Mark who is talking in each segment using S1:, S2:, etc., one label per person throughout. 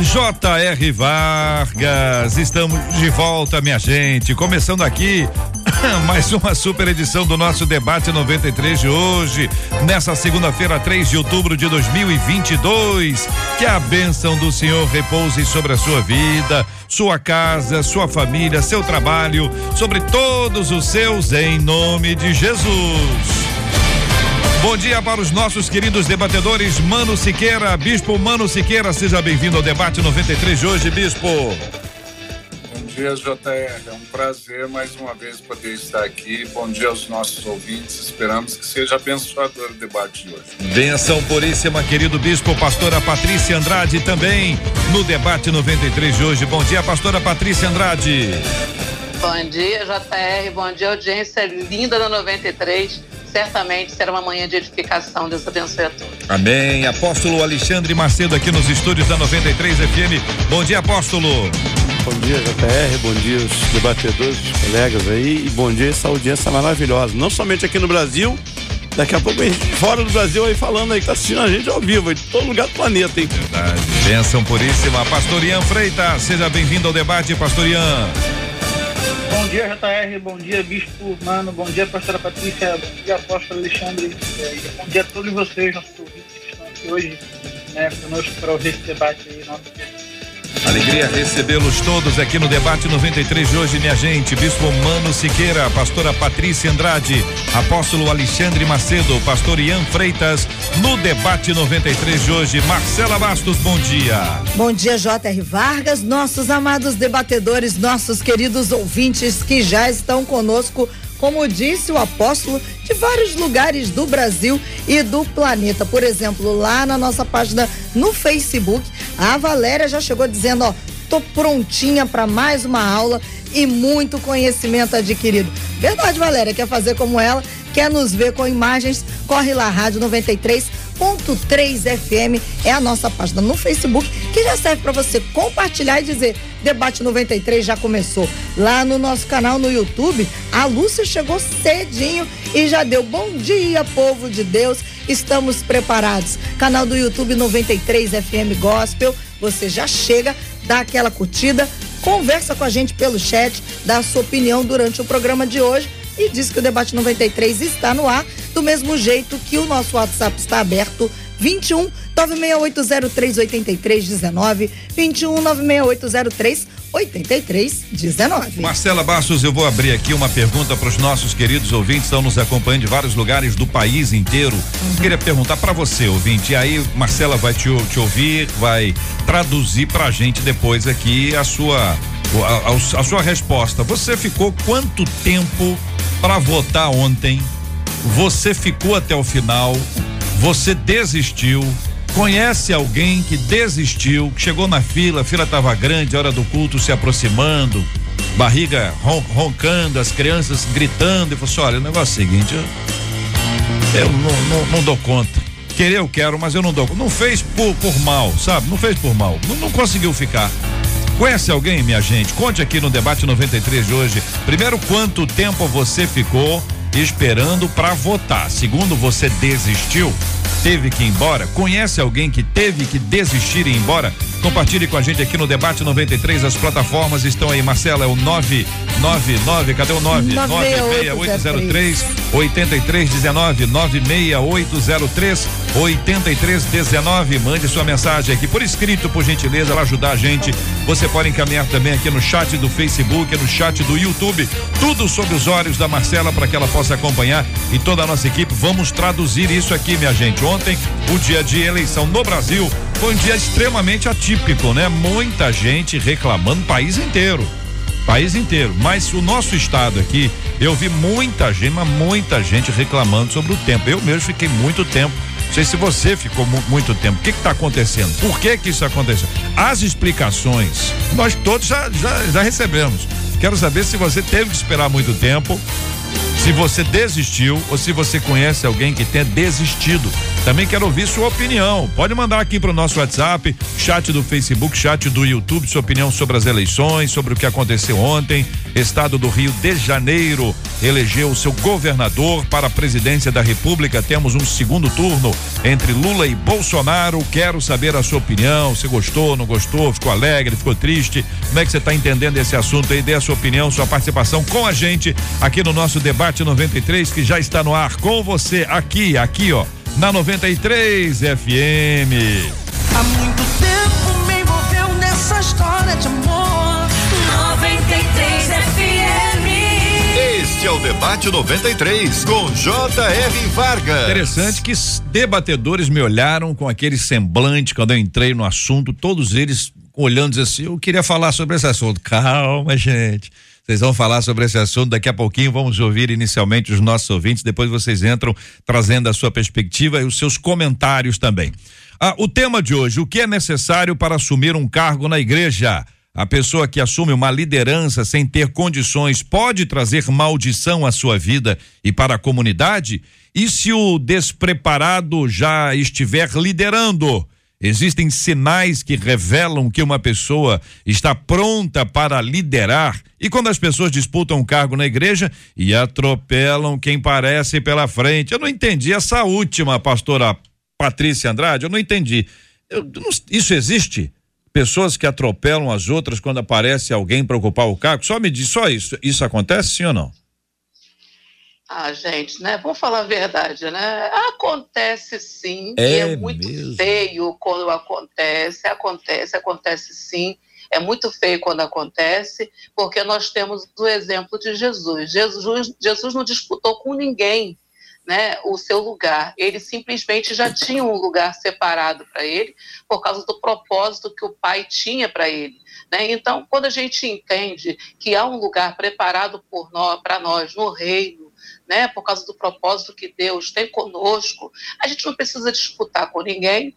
S1: J.R. Vargas. Estamos de volta, minha gente. Começando aqui mais uma super edição do nosso debate 93 de hoje, nessa segunda-feira, 3 de outubro de 2022. Que a bênção do Senhor repouse sobre a sua vida, sua casa, sua família, seu trabalho, sobre todos os seus, em nome de Jesus. Bom dia para os nossos queridos debatedores, Mano Siqueira, Bispo Mano Siqueira, seja bem-vindo ao debate 93 de hoje, Bispo.
S2: Bom dia, JR. É um prazer mais uma vez poder estar aqui. Bom dia aos nossos ouvintes. Esperamos que seja abençoador o debate de hoje.
S1: Benção puríssima, querido Bispo, pastora Patrícia Andrade também no debate 93 de hoje. Bom dia, pastora Patrícia Andrade.
S3: Bom dia, JR. Bom dia, audiência linda da 93 certamente será uma manhã de edificação. Deus abençoe a todos.
S1: Amém. Apóstolo Alexandre Macedo aqui nos estúdios da 93 FM. Bom dia, apóstolo.
S4: Bom dia, JR. Bom dia, os debatedores, os colegas aí. E bom dia, essa audiência maravilhosa. Não somente aqui no Brasil, Daqui a pouco a gente fora do Brasil aí falando aí, que tá assistindo a gente ao vivo, em todo lugar do planeta, hein?
S1: Verdade. Bênção puríssima. Pastor Ian Freitas, seja bem-vindo ao debate, Pastor Ian.
S5: Bom dia, JR. Bom dia, Bispo Mano. Bom dia, Pastora Patrícia. Bom dia, Apóstolo Alexandre. Bom dia a todos vocês, nossos ouvintes que estão aqui hoje né, conosco para ouvir esse debate aí. Nosso
S1: Alegria recebê-los todos aqui no debate 93 de hoje, minha gente. Bispo Mano Siqueira, pastora Patrícia Andrade, apóstolo Alexandre Macedo, pastor Ian Freitas, no debate 93 de hoje. Marcela Bastos, bom dia.
S6: Bom dia, J.R. Vargas, nossos amados debatedores, nossos queridos ouvintes que já estão conosco como disse o apóstolo, de vários lugares do Brasil e do planeta. Por exemplo, lá na nossa página no Facebook, a Valéria já chegou dizendo: Ó, tô prontinha para mais uma aula e muito conhecimento adquirido. Verdade, Valéria, quer fazer como ela? Quer nos ver com imagens? Corre lá, Rádio 93 101.3 FM é a nossa página no Facebook, que já serve para você compartilhar e dizer: Debate 93 já começou. Lá no nosso canal no YouTube, a Lúcia chegou cedinho e já deu bom dia, povo de Deus. Estamos preparados. Canal do YouTube 93 FM Gospel. Você já chega, dá aquela curtida, conversa com a gente pelo chat, dá a sua opinião durante o programa de hoje e diz que o debate 93 está no ar, do mesmo jeito que o nosso WhatsApp está aberto 21 968038319 21 96803 8319.
S1: Marcela Bastos, eu vou abrir aqui uma pergunta para os nossos queridos ouvintes, estão nos acompanhando de vários lugares do país inteiro. Uhum. Queria perguntar para você, ouvinte, e aí Marcela vai te, te ouvir, vai traduzir para a gente depois aqui a sua a, a, a sua resposta. Você ficou quanto tempo para votar ontem, você ficou até o final, você desistiu. Conhece alguém que desistiu, que chegou na fila, a fila estava grande, hora do culto se aproximando, barriga ron, roncando, as crianças gritando, e falou assim: olha, o negócio é o seguinte, eu, eu não, não, não, dou conta. Querer eu quero, mas eu não dou. Não fez por, por mal, sabe? Não fez por mal. Não, não conseguiu ficar. Conhece alguém, minha gente? Conte aqui no debate 93 de hoje. Primeiro, quanto tempo você ficou esperando para votar? Segundo, você desistiu? Teve que ir embora? Conhece alguém que teve que desistir e ir embora? Compartilhe com a gente aqui no Debate 93. As plataformas estão aí. Marcela, é o 999. Cadê o 9? 96803 8319. 96803 8319. Mande sua mensagem aqui por escrito, por gentileza, para ajudar a gente. Você pode encaminhar também aqui no chat do Facebook, no chat do YouTube. Tudo sobre os olhos da Marcela para que ela possa acompanhar e toda a nossa equipe. Vamos traduzir isso aqui, minha gente. Ontem, o dia de eleição no Brasil foi um dia extremamente atípico, né? Muita gente reclamando, país inteiro. País inteiro. Mas o nosso estado aqui, eu vi muita gente, mas muita gente reclamando sobre o tempo. Eu mesmo fiquei muito tempo Não sei se você ficou mu muito tempo. O que está acontecendo? Por que que isso aconteceu? As explicações nós todos já, já, já recebemos. Quero saber se você teve que esperar muito tempo se você desistiu ou se você conhece alguém que tenha desistido. Também quero ouvir sua opinião. Pode mandar aqui para o nosso WhatsApp, chat do Facebook, chat do YouTube, sua opinião sobre as eleições, sobre o que aconteceu ontem. Estado do Rio de Janeiro elegeu seu governador para a presidência da República. Temos um segundo turno entre Lula e Bolsonaro. Quero saber a sua opinião. Você gostou, não gostou, ficou alegre, ficou triste? Como é que você está entendendo esse assunto aí? Dê a sua opinião, sua participação com a gente aqui no nosso debate 93 que já está no ar com você aqui, aqui, ó na 93 FM.
S7: Há muito tempo me envolveu nessa história de amor. 93 FM.
S8: Este é o Debate 93 com J.R. Vargas.
S1: Interessante que debatedores me olharam com aquele semblante quando eu entrei no assunto, todos eles olhando assim, eu queria falar sobre esse assunto. Calma, gente. Vocês vão falar sobre esse assunto daqui a pouquinho. Vamos ouvir inicialmente os nossos ouvintes, depois vocês entram trazendo a sua perspectiva e os seus comentários também. Ah, o tema de hoje: o que é necessário para assumir um cargo na igreja? A pessoa que assume uma liderança sem ter condições pode trazer maldição à sua vida e para a comunidade? E se o despreparado já estiver liderando? Existem sinais que revelam que uma pessoa está pronta para liderar. E quando as pessoas disputam um cargo na igreja e atropelam quem parece pela frente. Eu não entendi essa última, pastora Patrícia Andrade, eu não entendi. Eu, não, isso existe? Pessoas que atropelam as outras quando aparece alguém para ocupar o cargo? Só me diz, só isso. Isso acontece sim ou não?
S3: Ah, gente, né? Vamos falar a verdade, né? Acontece sim, é, é muito mesmo? feio quando acontece, acontece, acontece sim. É muito feio quando acontece, porque nós temos o exemplo de Jesus. Jesus, Jesus não disputou com ninguém né, o seu lugar. Ele simplesmente já tinha um lugar separado para ele, por causa do propósito que o Pai tinha para ele. Né? Então, quando a gente entende que há um lugar preparado para nós no reino, né, por causa do propósito que Deus tem conosco, a gente não precisa disputar com ninguém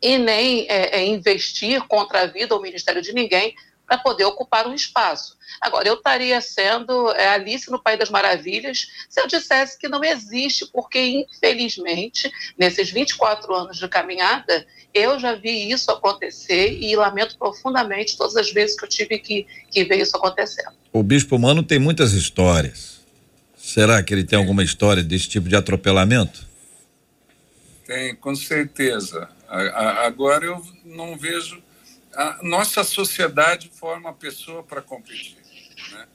S3: e nem é, é, investir contra a vida ou o ministério de ninguém para poder ocupar um espaço. Agora, eu estaria sendo é, Alice no País das Maravilhas se eu dissesse que não existe, porque, infelizmente, nesses 24 anos de caminhada, eu já vi isso acontecer e lamento profundamente todas as vezes que eu tive que, que ver isso acontecendo.
S1: O Bispo Mano tem muitas histórias Será que ele tem alguma história desse tipo de atropelamento?
S2: Tem, com certeza. Agora eu não vejo. A nossa sociedade forma a pessoa para competir. Né?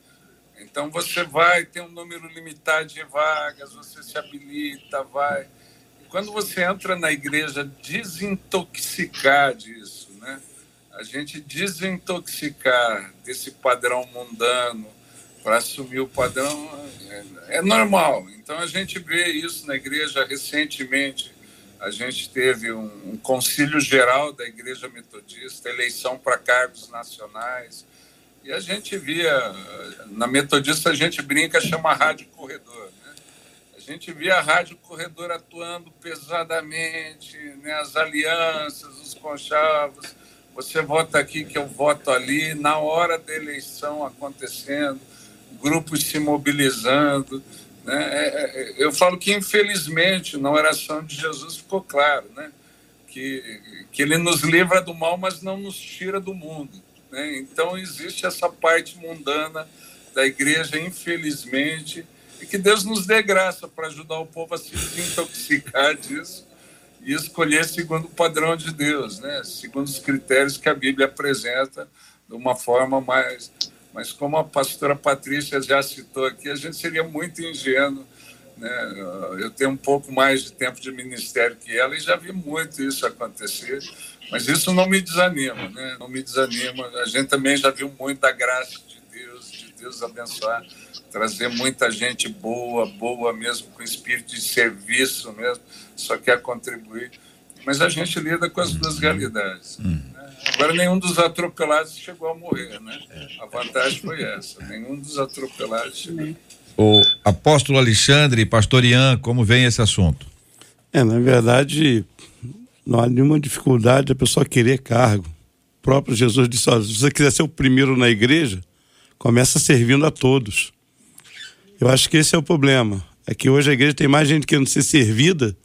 S2: Então você vai, tem um número limitado de vagas, você se habilita, vai. Quando você entra na igreja, desintoxicar disso, né? A gente desintoxicar desse padrão mundano, para assumir o padrão é, é, normal. Então a gente vê isso na igreja recentemente. A gente teve um, um concílio geral da Igreja Metodista, eleição para cargos nacionais. E a gente via, na Metodista a gente brinca, chama Rádio Corredor. Né? A gente via a Rádio Corredor atuando pesadamente, né? as alianças, os conchavos. Você vota aqui que eu voto ali, na hora da eleição acontecendo grupos se mobilizando. Né? É, é, eu falo que, infelizmente, na oração de Jesus ficou claro né? que, que ele nos livra do mal, mas não nos tira do mundo. Né? Então, existe essa parte mundana da igreja, infelizmente, e que Deus nos dê graça para ajudar o povo a se desintoxicar disso e escolher segundo o padrão de Deus, né? segundo os critérios que a Bíblia apresenta de uma forma mais mas como a pastora Patrícia já citou aqui, a gente seria muito ingênuo. Né? Eu tenho um pouco mais de tempo de ministério que ela e já vi muito isso acontecer, mas isso não me desanima, né? não me desanima. A gente também já viu muita graça de Deus, de Deus abençoar, trazer muita gente boa, boa mesmo, com espírito de serviço mesmo, só quer contribuir. Mas a gente lida com as duas realidades. Hum. Agora, nenhum dos atropelados chegou a morrer, né? A vantagem foi essa. Nenhum dos atropelados chegou.
S1: O apóstolo Alexandre, pastor Ian, como vem esse assunto?
S4: É, na verdade, não há nenhuma dificuldade a pessoa querer cargo. O próprio Jesus disse: olha, se você quiser ser o primeiro na igreja, começa servindo a todos. Eu acho que esse é o problema. É que hoje a igreja tem mais gente querendo ser servida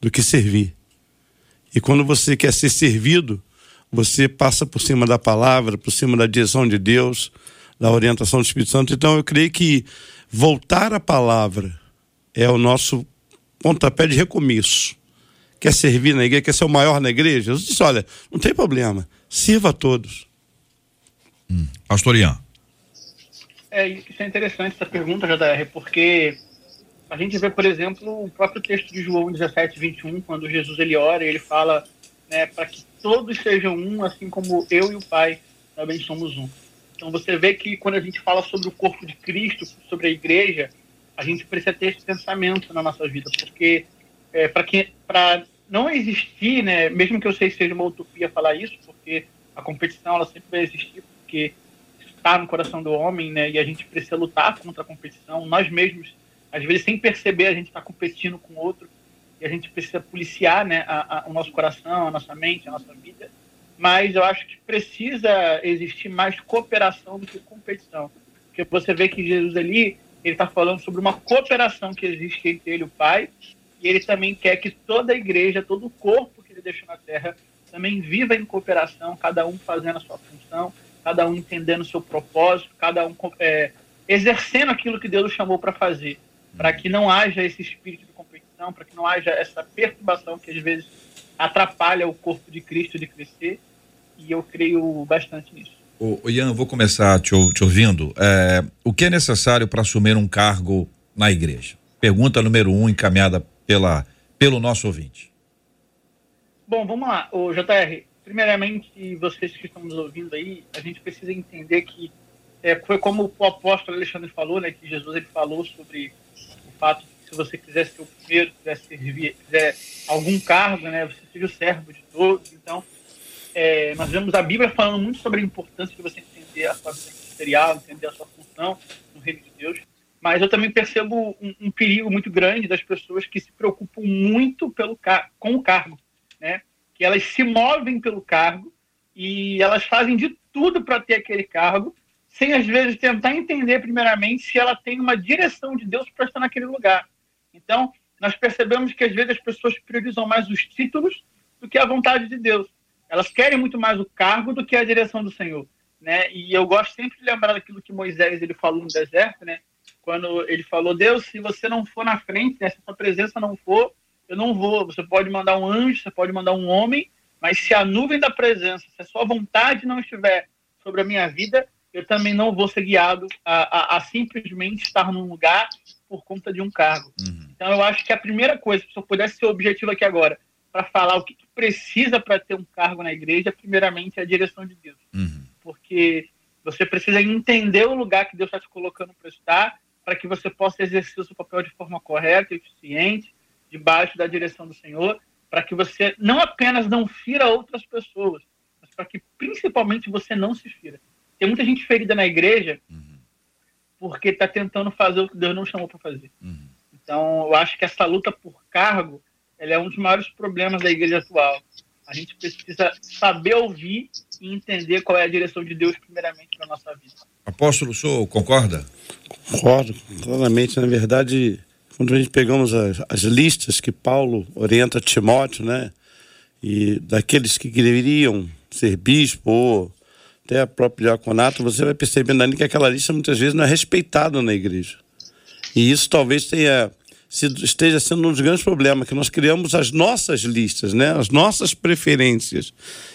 S4: do que servir. E quando você quer ser servido, você passa por cima da palavra, por cima da direção de Deus, da orientação do Espírito Santo. Então eu creio que voltar à palavra é o nosso pontapé de recomeço. Quer servir na igreja, quer ser o maior na igreja? Jesus disse: olha, não tem problema, sirva a todos.
S1: Hum. Pastor Ian.
S5: É, isso é interessante essa pergunta, JR, porque a gente vê, por exemplo, o próprio texto de João 17, 21, quando Jesus ele ora, ele fala né, para que todos sejam um, assim como eu e o Pai também somos um. Então você vê que quando a gente fala sobre o corpo de Cristo, sobre a igreja, a gente precisa ter esse pensamento na nossa vida, porque é, para para não existir, né, mesmo que eu sei que seja uma utopia falar isso, porque a competição ela sempre vai existir, porque está no coração do homem, né, e a gente precisa lutar contra a competição. Nós mesmos, às vezes sem perceber, a gente está competindo com outro e a gente precisa policiar né, a, a, o nosso coração, a nossa mente, a nossa vida. Mas eu acho que precisa existir mais cooperação do que competição. Porque você vê que Jesus ali, ele está falando sobre uma cooperação que existe entre ele e o Pai, e ele também quer que toda a igreja, todo o corpo que ele deixou na terra, também viva em cooperação, cada um fazendo a sua função, cada um entendendo o seu propósito, cada um é, exercendo aquilo que Deus chamou para fazer, para que não haja esse espírito competição, para que não haja essa perturbação que às vezes atrapalha o corpo de Cristo de crescer. E eu creio bastante nisso.
S1: O, Ian, vou começar te, te ouvindo. É, o que é necessário para assumir um cargo na igreja? Pergunta número um, encaminhada pela, pelo nosso ouvinte.
S5: Bom, vamos lá. O JR, primeiramente, vocês que estão nos ouvindo aí, a gente precisa entender que é, foi como o apóstolo Alexandre falou, né, que Jesus ele falou sobre o fato se você quiser ser o primeiro, quiser servir, quiser algum cargo, né, você seja o servo de todos. Então, é, nós vemos a Bíblia falando muito sobre a importância de você entender a sua vida ministerial, entender a sua função no reino de Deus. Mas eu também percebo um, um perigo muito grande das pessoas que se preocupam muito pelo com o cargo, né? Que elas se movem pelo cargo e elas fazem de tudo para ter aquele cargo, sem às vezes tentar entender primeiramente se ela tem uma direção de Deus para estar naquele lugar. Então, nós percebemos que às vezes as pessoas priorizam mais os títulos do que a vontade de Deus. Elas querem muito mais o cargo do que a direção do Senhor, né? E eu gosto sempre de lembrar daquilo que Moisés ele falou no deserto, né? Quando ele falou: "Deus, se você não for na frente, né? se a sua presença não for, eu não vou. Você pode mandar um anjo, você pode mandar um homem, mas se a nuvem da presença, se a sua vontade não estiver sobre a minha vida, eu também não vou ser guiado a, a, a simplesmente estar num lugar por conta de um cargo. Uhum. Então, eu acho que a primeira coisa, se eu pudesse ser objetivo aqui agora, para falar o que, que precisa para ter um cargo na igreja, primeiramente é a direção de Deus. Uhum. Porque você precisa entender o lugar que Deus está te colocando para estar, para que você possa exercer o seu papel de forma correta eficiente, debaixo da direção do Senhor, para que você não apenas não fira outras pessoas, mas para que principalmente você não se fira. Tem muita gente ferida na igreja uhum porque está tentando fazer o que Deus não chamou para fazer. Uhum. Então, eu acho que essa luta por cargo é um dos maiores problemas da igreja atual. A gente precisa saber ouvir e entender qual é a direção de Deus, primeiramente, para a nossa vida.
S1: Apóstolo, o senhor concorda?
S4: Concordo, claramente. Na verdade, quando a gente pegamos as, as listas que Paulo orienta Timóteo, né? E daqueles que deveriam ser bispo ou até a própria diaconato, você vai percebendo ali que aquela lista muitas vezes não é respeitada na igreja. E isso talvez tenha sido, esteja sendo um dos grandes problemas, que nós criamos as nossas listas, né? as nossas preferências.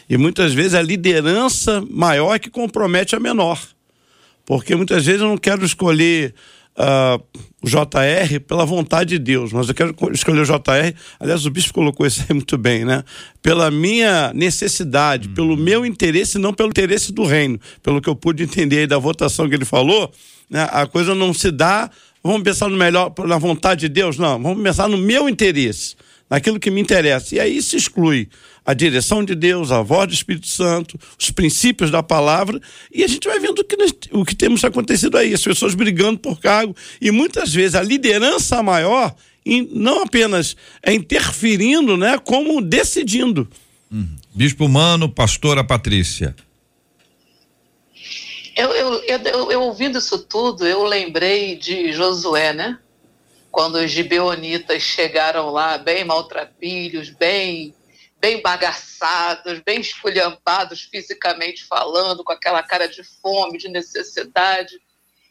S4: E muitas vezes a liderança maior é que compromete a menor. Porque muitas vezes eu não quero escolher uh, o JR pela vontade de Deus, mas eu quero escolher o JR. Aliás, o bispo colocou isso aí muito bem, né? Pela minha necessidade, pelo meu interesse, não pelo interesse do reino. Pelo que eu pude entender aí da votação que ele falou, né? a coisa não se dá. Vamos pensar no melhor, na vontade de Deus? Não, vamos pensar no meu interesse naquilo que me interessa. E aí se exclui a direção de Deus, a voz do Espírito Santo, os princípios da palavra, e a gente vai vendo o que, o que temos acontecido aí, as pessoas brigando por cargo, e muitas vezes a liderança maior não apenas é, interferindo, né, como decidindo.
S1: Uhum. Bispo Mano, pastora Patrícia.
S3: Eu, eu, eu, eu, ouvindo isso tudo, eu lembrei de Josué, né? Quando os gibeonitas chegaram lá, bem maltrapilhos, bem, bem bagaçados, bem esculhambados fisicamente falando, com aquela cara de fome, de necessidade,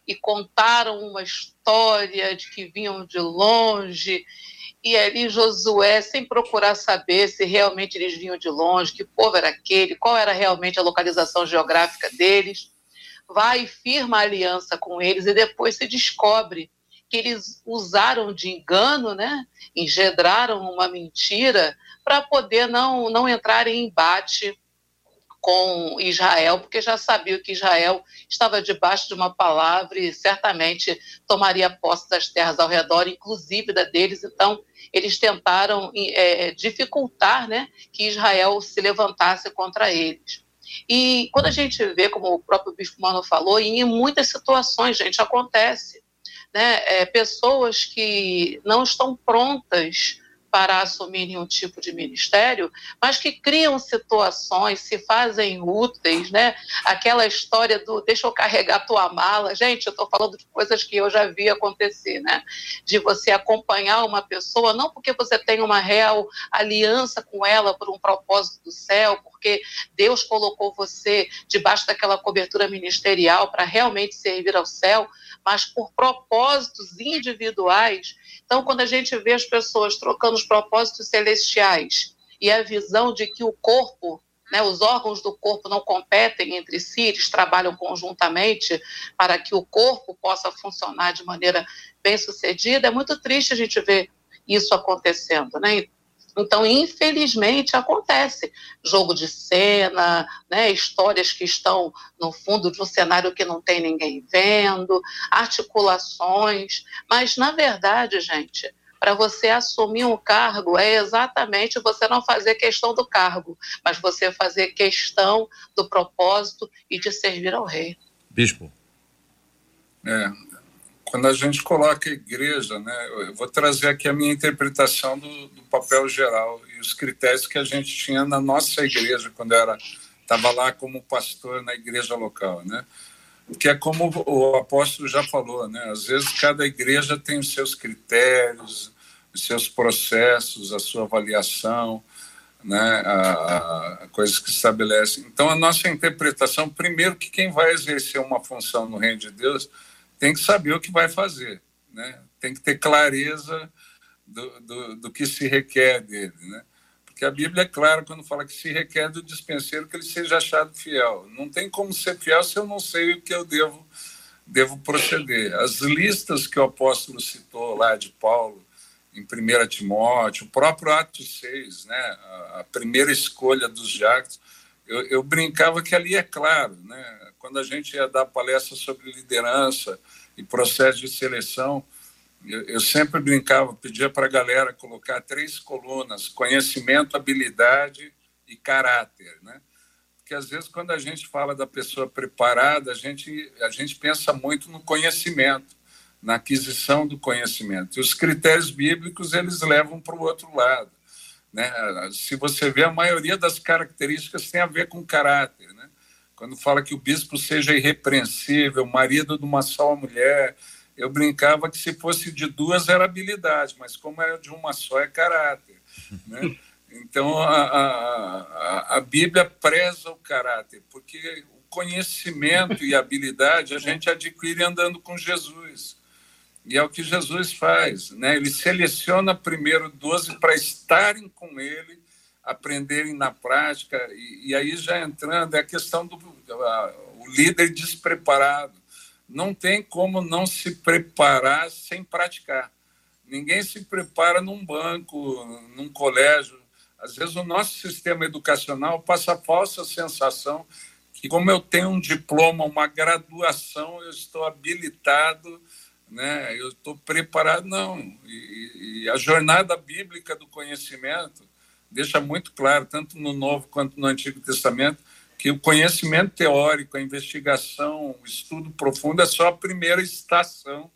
S3: e contaram uma história de que vinham de longe. E ali Josué, sem procurar saber se realmente eles vinham de longe, que povo era aquele, qual era realmente a localização geográfica deles, vai e firma aliança com eles e depois se descobre que eles usaram de engano, né? engedraram uma mentira para poder não, não entrar em embate com Israel, porque já sabia que Israel estava debaixo de uma palavra e certamente tomaria posse das terras ao redor, inclusive da deles. Então, eles tentaram é, dificultar né, que Israel se levantasse contra eles. E quando a gente vê, como o próprio Bispo Mano falou, em muitas situações, gente, acontece, né, é, pessoas que não estão prontas para assumir nenhum tipo de ministério, mas que criam situações, se fazem úteis, né? Aquela história do deixa eu carregar tua mala. Gente, eu estou falando de coisas que eu já vi acontecer, né? De você acompanhar uma pessoa, não porque você tem uma real aliança com ela por um propósito do céu, porque Deus colocou você debaixo daquela cobertura ministerial para realmente servir ao céu, mas por propósitos individuais. Então, quando a gente vê as pessoas trocando os propósitos celestiais e a visão de que o corpo né, os órgãos do corpo não competem entre si, eles trabalham conjuntamente para que o corpo possa funcionar de maneira bem sucedida. É muito triste a gente ver isso acontecendo. Né? Então, infelizmente, acontece. Jogo de cena, né, histórias que estão no fundo de um cenário que não tem ninguém vendo, articulações. Mas, na verdade, gente, para você assumir um cargo é exatamente você não fazer questão do cargo, mas você fazer questão do propósito e de servir ao rei.
S1: Bispo.
S2: É, quando a gente coloca igreja, né, eu vou trazer aqui a minha interpretação do, do papel geral e os critérios que a gente tinha na nossa igreja quando era estava lá como pastor na igreja local, né? Que é como o apóstolo já falou, né? Às vezes cada igreja tem os seus critérios, os seus processos, a sua avaliação, né? A, a, coisas que estabelecem. Então a nossa interpretação, primeiro que quem vai exercer uma função no reino de Deus tem que saber o que vai fazer, né? tem que ter clareza do, do, do, que se requer dele. Né? Porque a Bíblia é clara quando fala que se requer do dispenseiro que ele seja achado fiel. Não tem como ser fiel se eu não sei o que eu devo, devo proceder. As listas que o apóstolo citou lá de Paulo, em 1 Timóteo, o próprio Atos 6, né? a, primeira escolha dos diáconos, eu, eu, brincava que ali é claro, né? Quando a gente ia dar palestra sobre liderança e processo de seleção, eu, eu sempre brincava, pedia para a galera colocar três colunas: conhecimento, habilidade e caráter, né? Porque às vezes quando a gente fala da pessoa preparada, a gente a gente pensa muito no conhecimento, na aquisição do conhecimento. E os critérios bíblicos eles levam para o outro lado, né? Se você vê a maioria das características tem a ver com caráter, né? Quando fala que o bispo seja irrepreensível, marido de uma só mulher, eu brincava que se fosse de duas era habilidade, mas como é de uma só é caráter. Né? Então a, a, a Bíblia preza o caráter, porque o conhecimento e a habilidade a gente adquire andando com Jesus. E é o que Jesus faz, né? Ele seleciona primeiro doze para estarem com ele aprenderem na prática, e, e aí já entrando, é a questão do a, o líder despreparado. Não tem como não se preparar sem praticar. Ninguém se prepara num banco, num colégio. Às vezes o nosso sistema educacional passa a falsa sensação que, como eu tenho um diploma, uma graduação, eu estou habilitado, né? eu estou preparado. Não. E, e a jornada bíblica do conhecimento deixa muito claro, tanto no Novo quanto no Antigo Testamento, que o conhecimento teórico, a investigação, o estudo profundo é só a primeira estação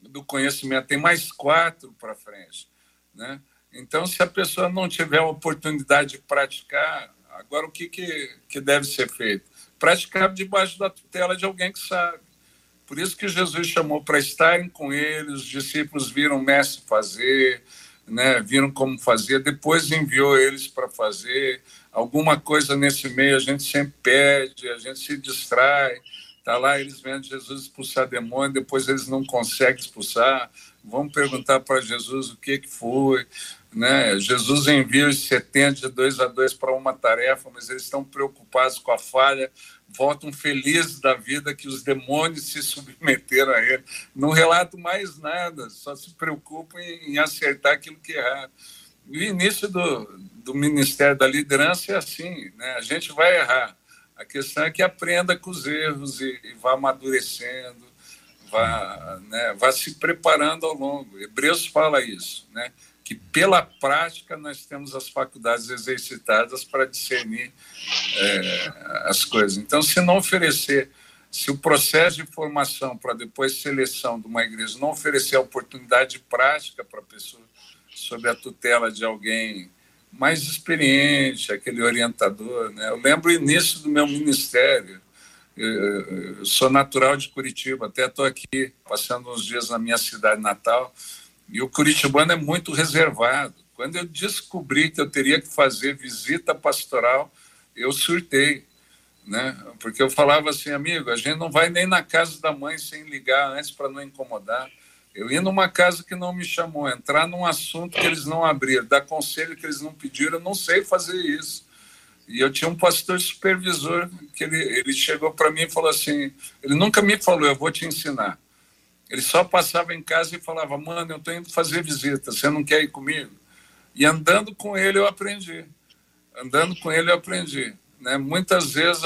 S2: do conhecimento, tem mais quatro para frente. Né? Então, se a pessoa não tiver a oportunidade de praticar, agora o que, que, que deve ser feito? Praticar debaixo da tutela de alguém que sabe. Por isso que Jesus chamou para estarem com ele, os discípulos viram o mestre fazer, né, viram como fazer, depois enviou eles para fazer. Alguma coisa nesse meio a gente sempre pede, a gente se distrai. Está lá eles vendo Jesus expulsar demônio, depois eles não conseguem expulsar. Vamos perguntar para Jesus o que, que foi. Né? Jesus envia os 70 de dois a dois para uma tarefa, mas eles estão preocupados com a falha, voltam felizes da vida que os demônios se submeteram a ele. Não relato mais nada, só se preocupam em, acertar aquilo que é errado. o início do, do ministério da liderança é assim: né? a gente vai errar. A questão é que aprenda com os erros e, e vá amadurecendo, vá, né, vá se preparando ao longo. Hebreus fala isso, né? Que pela prática nós temos as faculdades exercitadas para discernir é, as coisas. Então, se não oferecer, se o processo de formação para depois seleção de uma igreja não oferecer a oportunidade prática para a pessoa sob a tutela de alguém mais experiente, aquele orientador, né? Eu lembro o início do meu ministério. Eu sou natural de Curitiba, até estou aqui passando uns dias na minha cidade natal e o curitibano é muito reservado. Quando eu descobri que eu teria que fazer visita pastoral, eu surtei, né? Porque eu falava assim, amigo, a gente não vai nem na casa da mãe sem ligar antes para não incomodar. Eu ia numa casa que não me chamou, entrar num assunto que eles não abriram, dar conselho que eles não pediram, eu não sei fazer isso. E eu tinha um pastor supervisor que ele, ele chegou para mim e falou assim: ele nunca me falou, eu vou te ensinar. Ele só passava em casa e falava: Mano, eu estou indo fazer visita, você não quer ir comigo? E andando com ele eu aprendi. Andando com ele eu aprendi. Né? Muitas vezes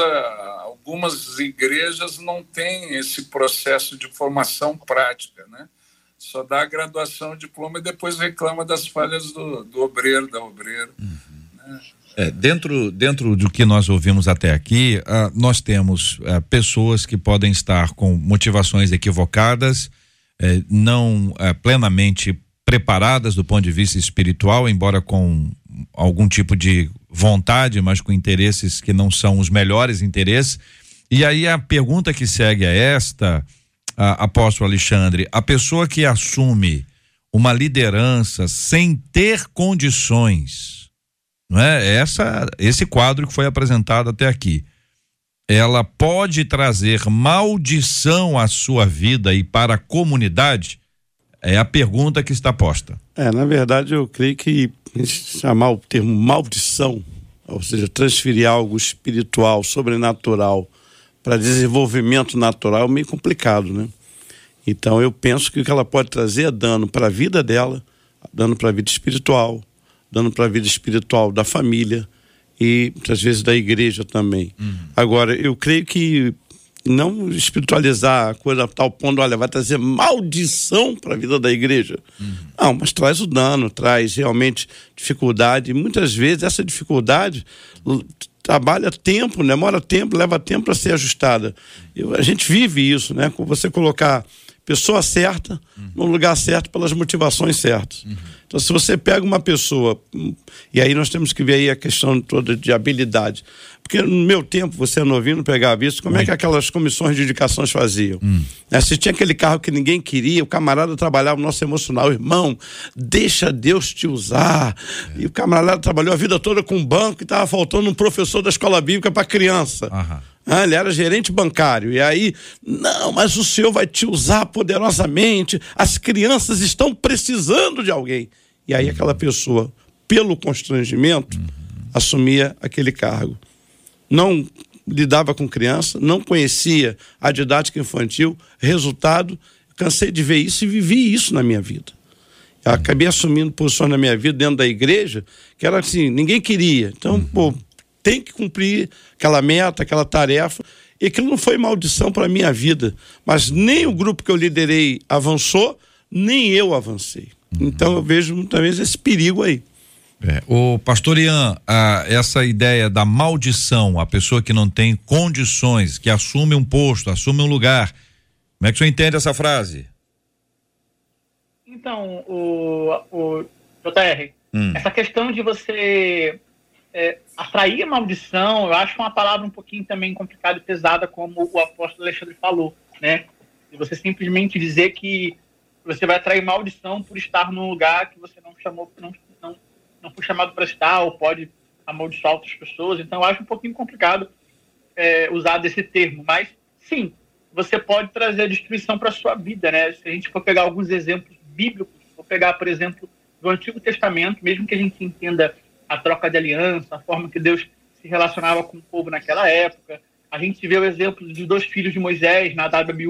S2: algumas igrejas não têm esse processo de formação prática, né? Só dá a graduação, o diploma e depois reclama das falhas do, do obreiro, da obreira. Uhum.
S1: Né? É, dentro, dentro do que nós ouvimos até aqui, uh, nós temos uh, pessoas que podem estar com motivações equivocadas, uh, não eh, plenamente preparadas do ponto de vista espiritual, embora com algum tipo de vontade, mas com interesses que não são os melhores interesses. E aí a pergunta que segue é esta, apóstolo Alexandre: a pessoa que assume uma liderança sem ter condições não é? Essa, esse quadro que foi apresentado até aqui, ela pode trazer maldição à sua vida e para a comunidade? É a pergunta que está posta.
S4: É, na verdade, eu creio que chamar o termo maldição, ou seja, transferir algo espiritual, sobrenatural, para desenvolvimento natural é meio complicado, né? Então eu penso que o que ela pode trazer é dano para a vida dela, dano para a vida espiritual, dando para a vida espiritual da família e muitas vezes da igreja também. Uhum. Agora, eu creio que não espiritualizar a coisa a tal ponto, olha, vai trazer maldição para a vida da igreja. Uhum. Não, mas traz o dano, traz realmente dificuldade. E muitas vezes essa dificuldade trabalha tempo, demora tempo, leva tempo para ser ajustada. Eu, a gente vive isso, né? Você colocar pessoa certa uhum. no lugar certo pelas motivações certas. Uhum. Então, se você pega uma pessoa, e aí nós temos que ver aí a questão toda de habilidade. Porque no meu tempo, você é novinho, não pegava isso, como é que aquelas comissões de indicações faziam? Hum. É, se tinha aquele carro que ninguém queria, o camarada trabalhava o nosso emocional, irmão, deixa Deus te usar. É. E o camarada trabalhou a vida toda com um banco e estava faltando um professor da escola bíblica para criança. Aham. Ah, ele era gerente bancário. E aí, não, mas o senhor vai te usar poderosamente. As crianças estão precisando de alguém. E aí, aquela pessoa, pelo constrangimento, assumia aquele cargo. Não lidava com criança, não conhecia a didática infantil. Resultado, cansei de ver isso e vivi isso na minha vida. Eu acabei assumindo posições na minha vida dentro da igreja que era assim, ninguém queria. Então, pô, tem que cumprir aquela meta, aquela tarefa. E aquilo não foi maldição para a minha vida. Mas nem o grupo que eu liderei avançou, nem eu avancei. Uhum. Então eu vejo muitas vezes esse perigo aí.
S1: É, o pastor Ian, a, essa ideia da maldição, a pessoa que não tem condições, que assume um posto, assume um lugar, como é que o senhor entende essa frase?
S5: então, o, o JR, hum. essa questão de você é, atrair a maldição, eu acho uma palavra um pouquinho também complicada e pesada, como o apóstolo Alexandre falou, né? Você simplesmente dizer que você vai atrair maldição por estar num lugar que você não chamou, não, não, não foi chamado para estar, ou pode amaldiçoar outras pessoas. Então, eu acho um pouquinho complicado é, usar desse termo. Mas, sim, você pode trazer destruição para sua vida, né? Se a gente for pegar alguns exemplos bíblicos, vou pegar, por exemplo, do Antigo Testamento, mesmo que a gente entenda a troca de aliança, a forma que Deus se relacionava com o povo naquela época. A gente vê o exemplo dos dois filhos de Moisés, Nadab e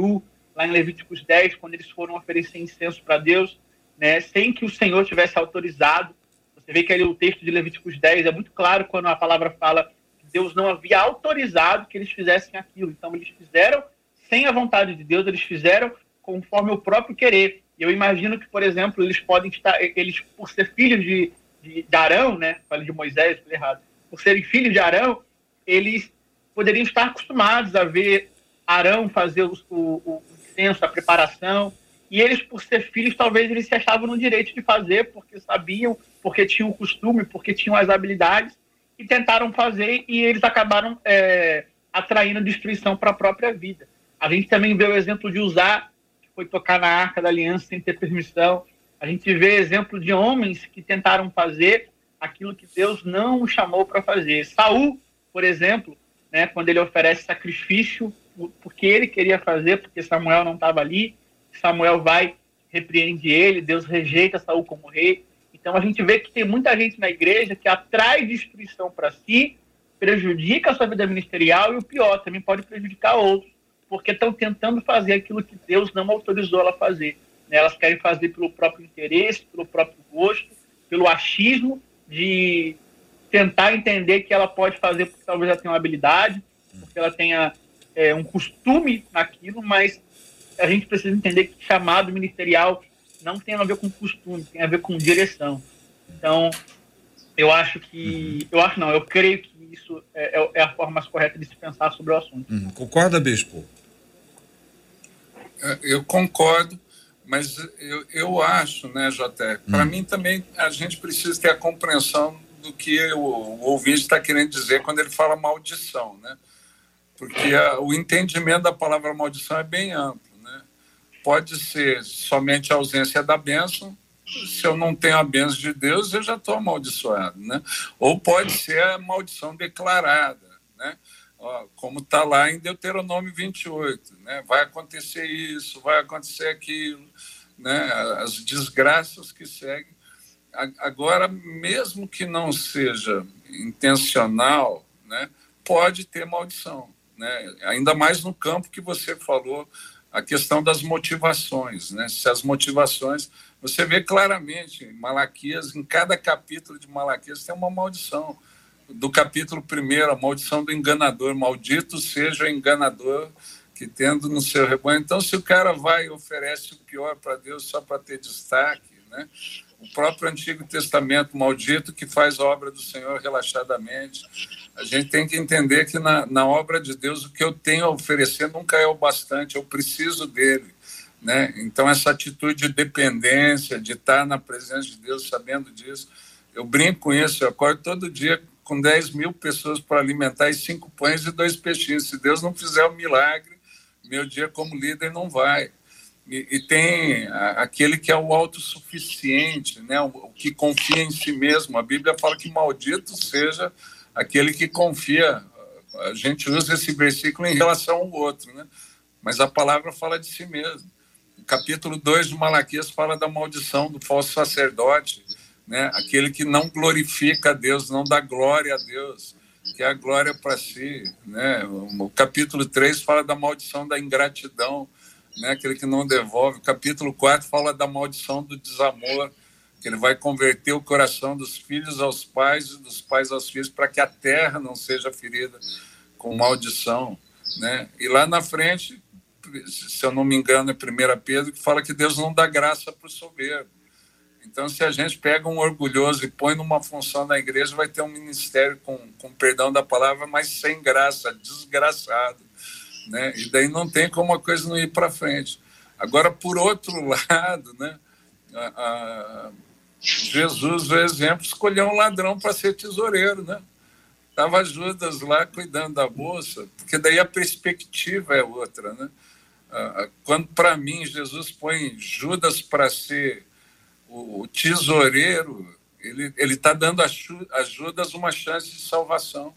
S5: lá em Levíticos 10, quando eles foram oferecer incenso para Deus, né, sem que o Senhor tivesse autorizado. Você vê que ali o texto de Levíticos 10 é muito claro quando a palavra fala que Deus não havia autorizado que eles fizessem aquilo. Então, eles fizeram sem a vontade de Deus, eles fizeram conforme o próprio querer. E eu imagino que, por exemplo, eles podem estar, eles, por ser filhos de, de, de Arão, né? Falei de Moisés, falei errado. Por serem filhos de Arão, eles poderiam estar acostumados a ver Arão fazer o, o, o incenso, a preparação, e eles, por ser filhos, talvez eles se achavam no direito de fazer, porque sabiam, porque tinham o costume, porque tinham as habilidades, e tentaram fazer, e eles acabaram é, atraindo destruição para a própria vida. A gente também vê o exemplo de usar, que foi tocar na arca da aliança sem ter permissão, a gente vê exemplo de homens que tentaram fazer aquilo que Deus não o chamou para fazer. Saul, por exemplo, né, quando ele oferece sacrifício porque ele queria fazer, porque Samuel não estava ali, Samuel vai repreende ele, Deus rejeita Saul como rei. Então a gente vê que tem muita gente na igreja que atrai destruição para si, prejudica a sua vida ministerial e o pior, também pode prejudicar outros, porque estão tentando fazer aquilo que Deus não autorizou ela fazer. Né? Elas querem fazer pelo próprio interesse, pelo próprio gosto, pelo achismo de tentar entender que ela pode fazer porque talvez ela tenha uma habilidade, porque ela tenha é, um costume naquilo, mas a gente precisa entender que chamado ministerial não tem a ver com costume, tem a ver com direção. Então, eu acho que. Eu acho não, eu creio que isso é, é, é a forma mais correta de se pensar sobre o assunto.
S1: Uhum. Concorda, Bispo?
S2: É, eu concordo. Mas eu, eu acho, né, Joté, para hum. mim também a gente precisa ter a compreensão do que o, o ouvinte está querendo dizer quando ele fala maldição, né? Porque a, o entendimento da palavra maldição é bem amplo, né? Pode ser somente a ausência da bênção, se eu não tenho a bênção de Deus, eu já estou amaldiçoado, né? Ou pode ser a maldição declarada, né? Como está lá em Deuteronômio 28, né? Vai acontecer isso, vai acontecer aquilo, né? As desgraças que seguem. Agora, mesmo que não seja intencional, né? Pode ter maldição, né? Ainda mais no campo que você falou, a questão das motivações, né? Se as motivações, você vê claramente, Malaquias, em cada capítulo de Malaquias tem uma maldição do capítulo 1, a maldição do enganador. Maldito seja o enganador que tendo no seu rebanho. Então, se o cara vai e oferece o pior para Deus só para ter destaque, né? o próprio Antigo Testamento maldito que faz a obra do Senhor relaxadamente. A gente tem que entender que na, na obra de Deus o que eu tenho a oferecer nunca é o bastante, eu preciso dele. Né? Então, essa atitude de dependência, de estar na presença de Deus, sabendo disso, eu brinco com isso, eu acordo todo dia com 10 mil pessoas para alimentar e cinco pães e dois peixinhos. Se Deus não fizer um milagre, meu dia como líder não vai. E, e tem a, aquele que é o autossuficiente, né? O, o, que confia em si mesmo. A Bíblia fala que maldito seja aquele que confia. A gente usa esse versículo em relação ao outro, né? Mas a palavra fala de si mesmo. O capítulo 2 de Malaquias fala da maldição do falso sacerdote né? aquele que não glorifica a Deus, não dá glória a Deus, que é a glória para si. Né? O capítulo 3 fala da maldição da ingratidão, né? aquele que não devolve. O capítulo 4 fala da maldição do desamor, que ele vai converter o coração dos filhos aos pais e dos pais aos filhos para que a terra não seja ferida com maldição. Né? E lá na frente, se eu não me engano, é 1 Pedro, que fala que Deus não dá graça para o soberbo. Então, se a gente pega um orgulhoso e põe numa função na igreja, vai ter um ministério, com, com perdão da palavra, mas sem graça, desgraçado. Né? E daí não tem como a coisa não ir para frente. Agora, por outro lado, né, a, a Jesus, o exemplo, escolheu um ladrão para ser tesoureiro, né? Estava Judas lá cuidando da bolsa, porque daí a perspectiva é outra, né? Quando, para mim, Jesus põe Judas para ser o, tesoureiro, ele está dando a Judas uma chance de salvação.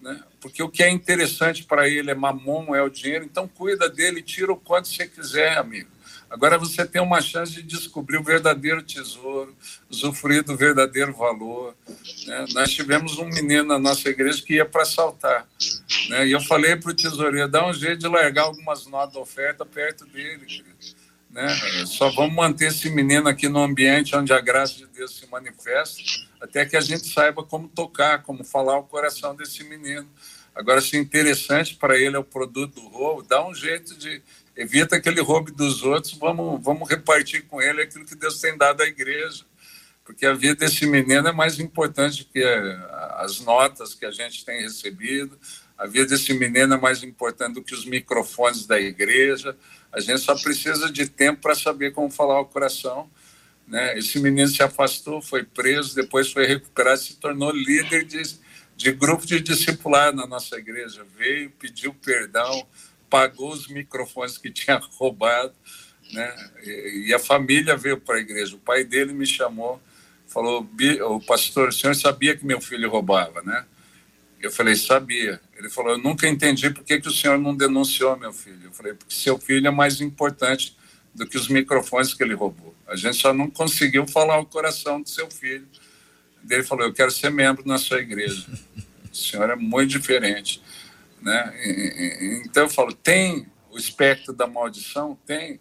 S2: Né? Porque o que é interessante para ele é mamon, é o dinheiro, então cuida dele, tira o quanto você quiser, amigo. Agora você tem uma chance de descobrir o verdadeiro tesouro, usufruir do verdadeiro valor. Né? Nós tivemos um menino na nossa igreja que ia para assaltar. Né? E eu falei para o tesoureiro: dá um jeito de largar algumas notas de oferta perto dele. Né? Só vamos manter esse menino aqui no ambiente onde a graça de Deus se manifesta, até que a gente saiba como tocar, como falar o coração desse menino. Agora, se interessante para ele é o produto do roubo, dá um jeito de, evita que ele roube dos outros, vamos, vamos repartir com ele aquilo que Deus tem dado à igreja. Porque a vida desse menino é mais importante que as notas que a gente tem recebido, a vida desse menino é mais importante do que os microfones da igreja. A gente só precisa de tempo para saber como falar o coração. Né? Esse menino se afastou, foi preso, depois foi recuperado, se tornou líder de, de grupo de discipulado na nossa igreja. Veio, pediu perdão, pagou os microfones que tinha roubado, né? E, e a família veio para a igreja. O pai dele me chamou, falou: "O pastor, o senhor sabia que meu filho roubava, né?" Eu falei: "Sabia". Ele falou: "Eu nunca entendi por que que o senhor não denunciou meu filho". Eu falei: "Porque seu filho é mais importante do que os microfones que ele roubou. A gente só não conseguiu falar o coração do seu filho". Ele falou: "Eu quero ser membro na sua igreja". O senhor é muito diferente. Né? Então eu falo, tem o espectro da maldição? Tem,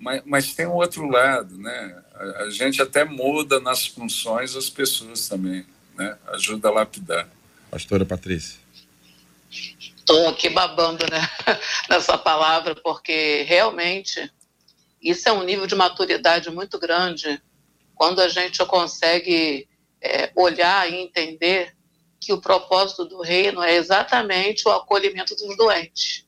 S2: mas, mas tem o outro lado, né? A, a, gente até muda nas funções as pessoas também, né? Ajuda a lapidar.
S1: Pastora Patrícia.
S3: Estou aqui babando né? nessa palavra, porque realmente isso é um nível de maturidade muito grande quando a gente consegue é, olhar e entender que o propósito do reino é exatamente o acolhimento dos doentes.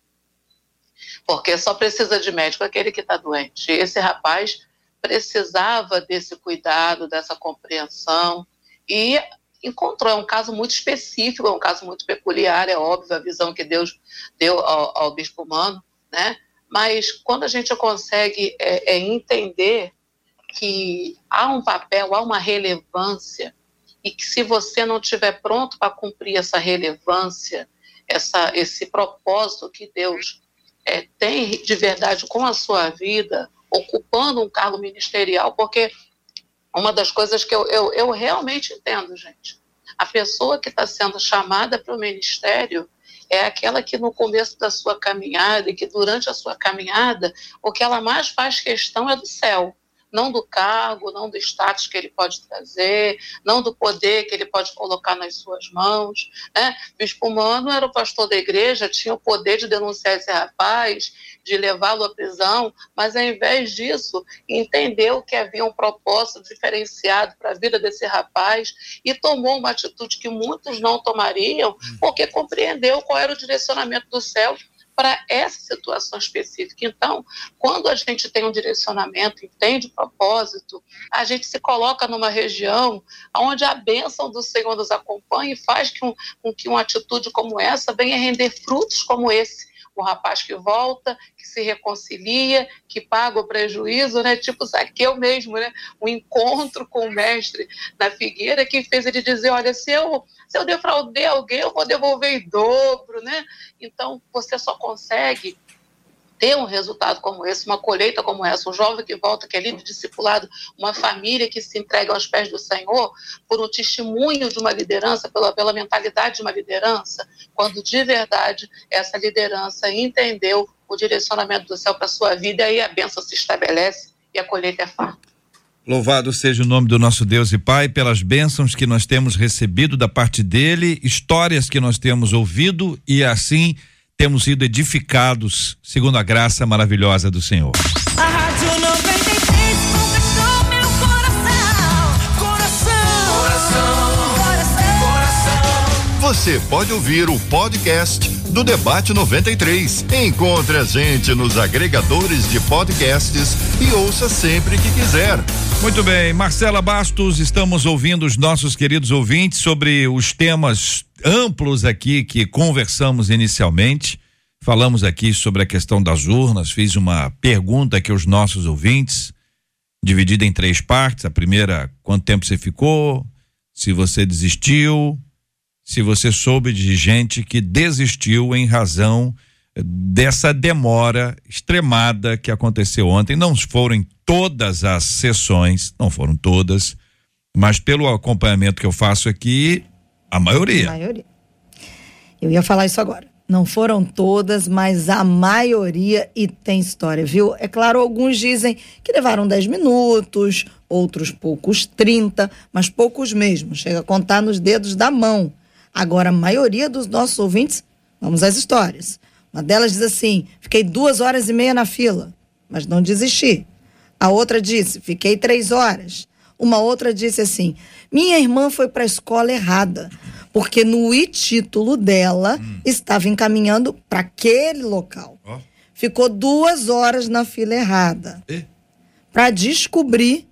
S3: Porque só precisa de médico aquele que está doente. Esse rapaz precisava desse cuidado, dessa compreensão e encontrou. É um caso muito específico, é um caso muito peculiar, é óbvio a visão que Deus deu ao, ao bispo humano, né? Mas quando a gente consegue é, é entender que há um papel, há uma relevância e que se você não estiver pronto para cumprir essa relevância, essa, esse propósito que Deus é, tem de verdade com a sua vida, ocupando um cargo ministerial, porque uma das coisas que eu, eu, eu realmente entendo, gente, a pessoa que está sendo chamada para o ministério é aquela que no começo da sua caminhada e que durante a sua caminhada, o que ela mais faz questão é do céu não do cargo, não do status que ele pode trazer, não do poder que ele pode colocar nas suas mãos. Né? Bispo Mano era o pastor da igreja, tinha o poder de denunciar esse rapaz, de levá-lo à prisão, mas ao invés disso, entendeu que havia um propósito diferenciado para a vida desse rapaz e tomou uma atitude que muitos não tomariam, porque compreendeu qual era o direcionamento do céu para essa situação específica. Então, quando a gente tem um direcionamento, entende o propósito, a gente se coloca numa região onde a bênção do Senhor nos acompanha e faz com, com que uma atitude como essa venha render frutos como esse o rapaz que volta, que se reconcilia, que paga o prejuízo, né? Tipo Zaqueu mesmo, né? Um encontro com o mestre na figueira que fez ele dizer, olha, se eu, se eu defraudei alguém, eu vou devolver em dobro, né? Então, você só consegue ter um resultado como esse, uma colheita como essa, um jovem que volta, que é líder discipulado, uma família que se entrega aos pés do Senhor, por um testemunho de uma liderança, pela, pela mentalidade de uma liderança, quando de verdade essa liderança entendeu o direcionamento do céu para a sua vida, aí a bênção se estabelece e a colheita é farta.
S1: Louvado seja o nome do nosso Deus e Pai pelas bênçãos que nós temos recebido da parte dele, histórias que nós temos ouvido e assim temos sido edificados segundo a graça maravilhosa do Senhor.
S8: Você pode ouvir o podcast do Debate 93. Encontre a gente nos agregadores de podcasts e ouça sempre que quiser.
S1: Muito bem, Marcela Bastos, estamos ouvindo os nossos queridos ouvintes sobre os temas amplos aqui que conversamos inicialmente. Falamos aqui sobre a questão das urnas, fiz uma pergunta aqui aos nossos ouvintes, dividida em três partes. A primeira, quanto tempo você ficou? Se você desistiu, se você soube de gente que desistiu em razão dessa demora extremada que aconteceu ontem. Não foram todas as sessões, não foram todas, mas pelo acompanhamento que eu faço aqui, a maioria.
S6: A maioria. Eu ia falar isso agora. Não foram todas, mas a maioria e tem história, viu? É claro, alguns dizem que levaram 10 minutos, outros poucos 30, mas poucos mesmo. Chega a contar nos dedos da mão. Agora, a maioria dos nossos ouvintes, vamos às histórias. Uma delas diz assim: fiquei duas horas e meia na fila, mas não desisti. A outra disse: fiquei três horas. Uma outra disse assim: minha irmã foi para a escola errada, porque no e-título dela hum. estava encaminhando para aquele local. Oh. Ficou duas horas na fila errada. Para descobrir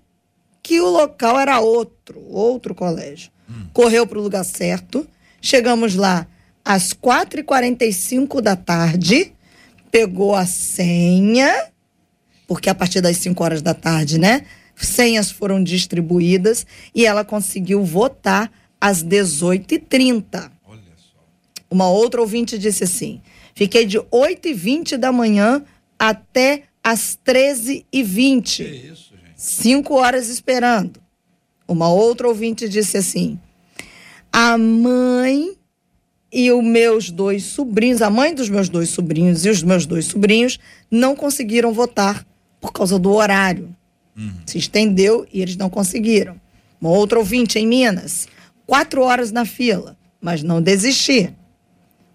S6: que o local era outro, outro colégio. Hum. Correu para o lugar certo, Chegamos lá às 4h45 da tarde, pegou a senha, porque a partir das 5 horas da tarde, né? Senhas foram distribuídas e ela conseguiu votar às 18h30. Olha só. Uma outra ouvinte disse assim: fiquei de 8h20 da manhã até às 13h20. Que isso, gente? Cinco horas esperando. Uma outra ouvinte disse assim: a mãe e os meus dois sobrinhos, a mãe dos meus dois sobrinhos e os meus dois sobrinhos não conseguiram votar por causa do horário. Uhum. Se estendeu e eles não conseguiram. Uma outra ouvinte em Minas, quatro horas na fila, mas não desisti.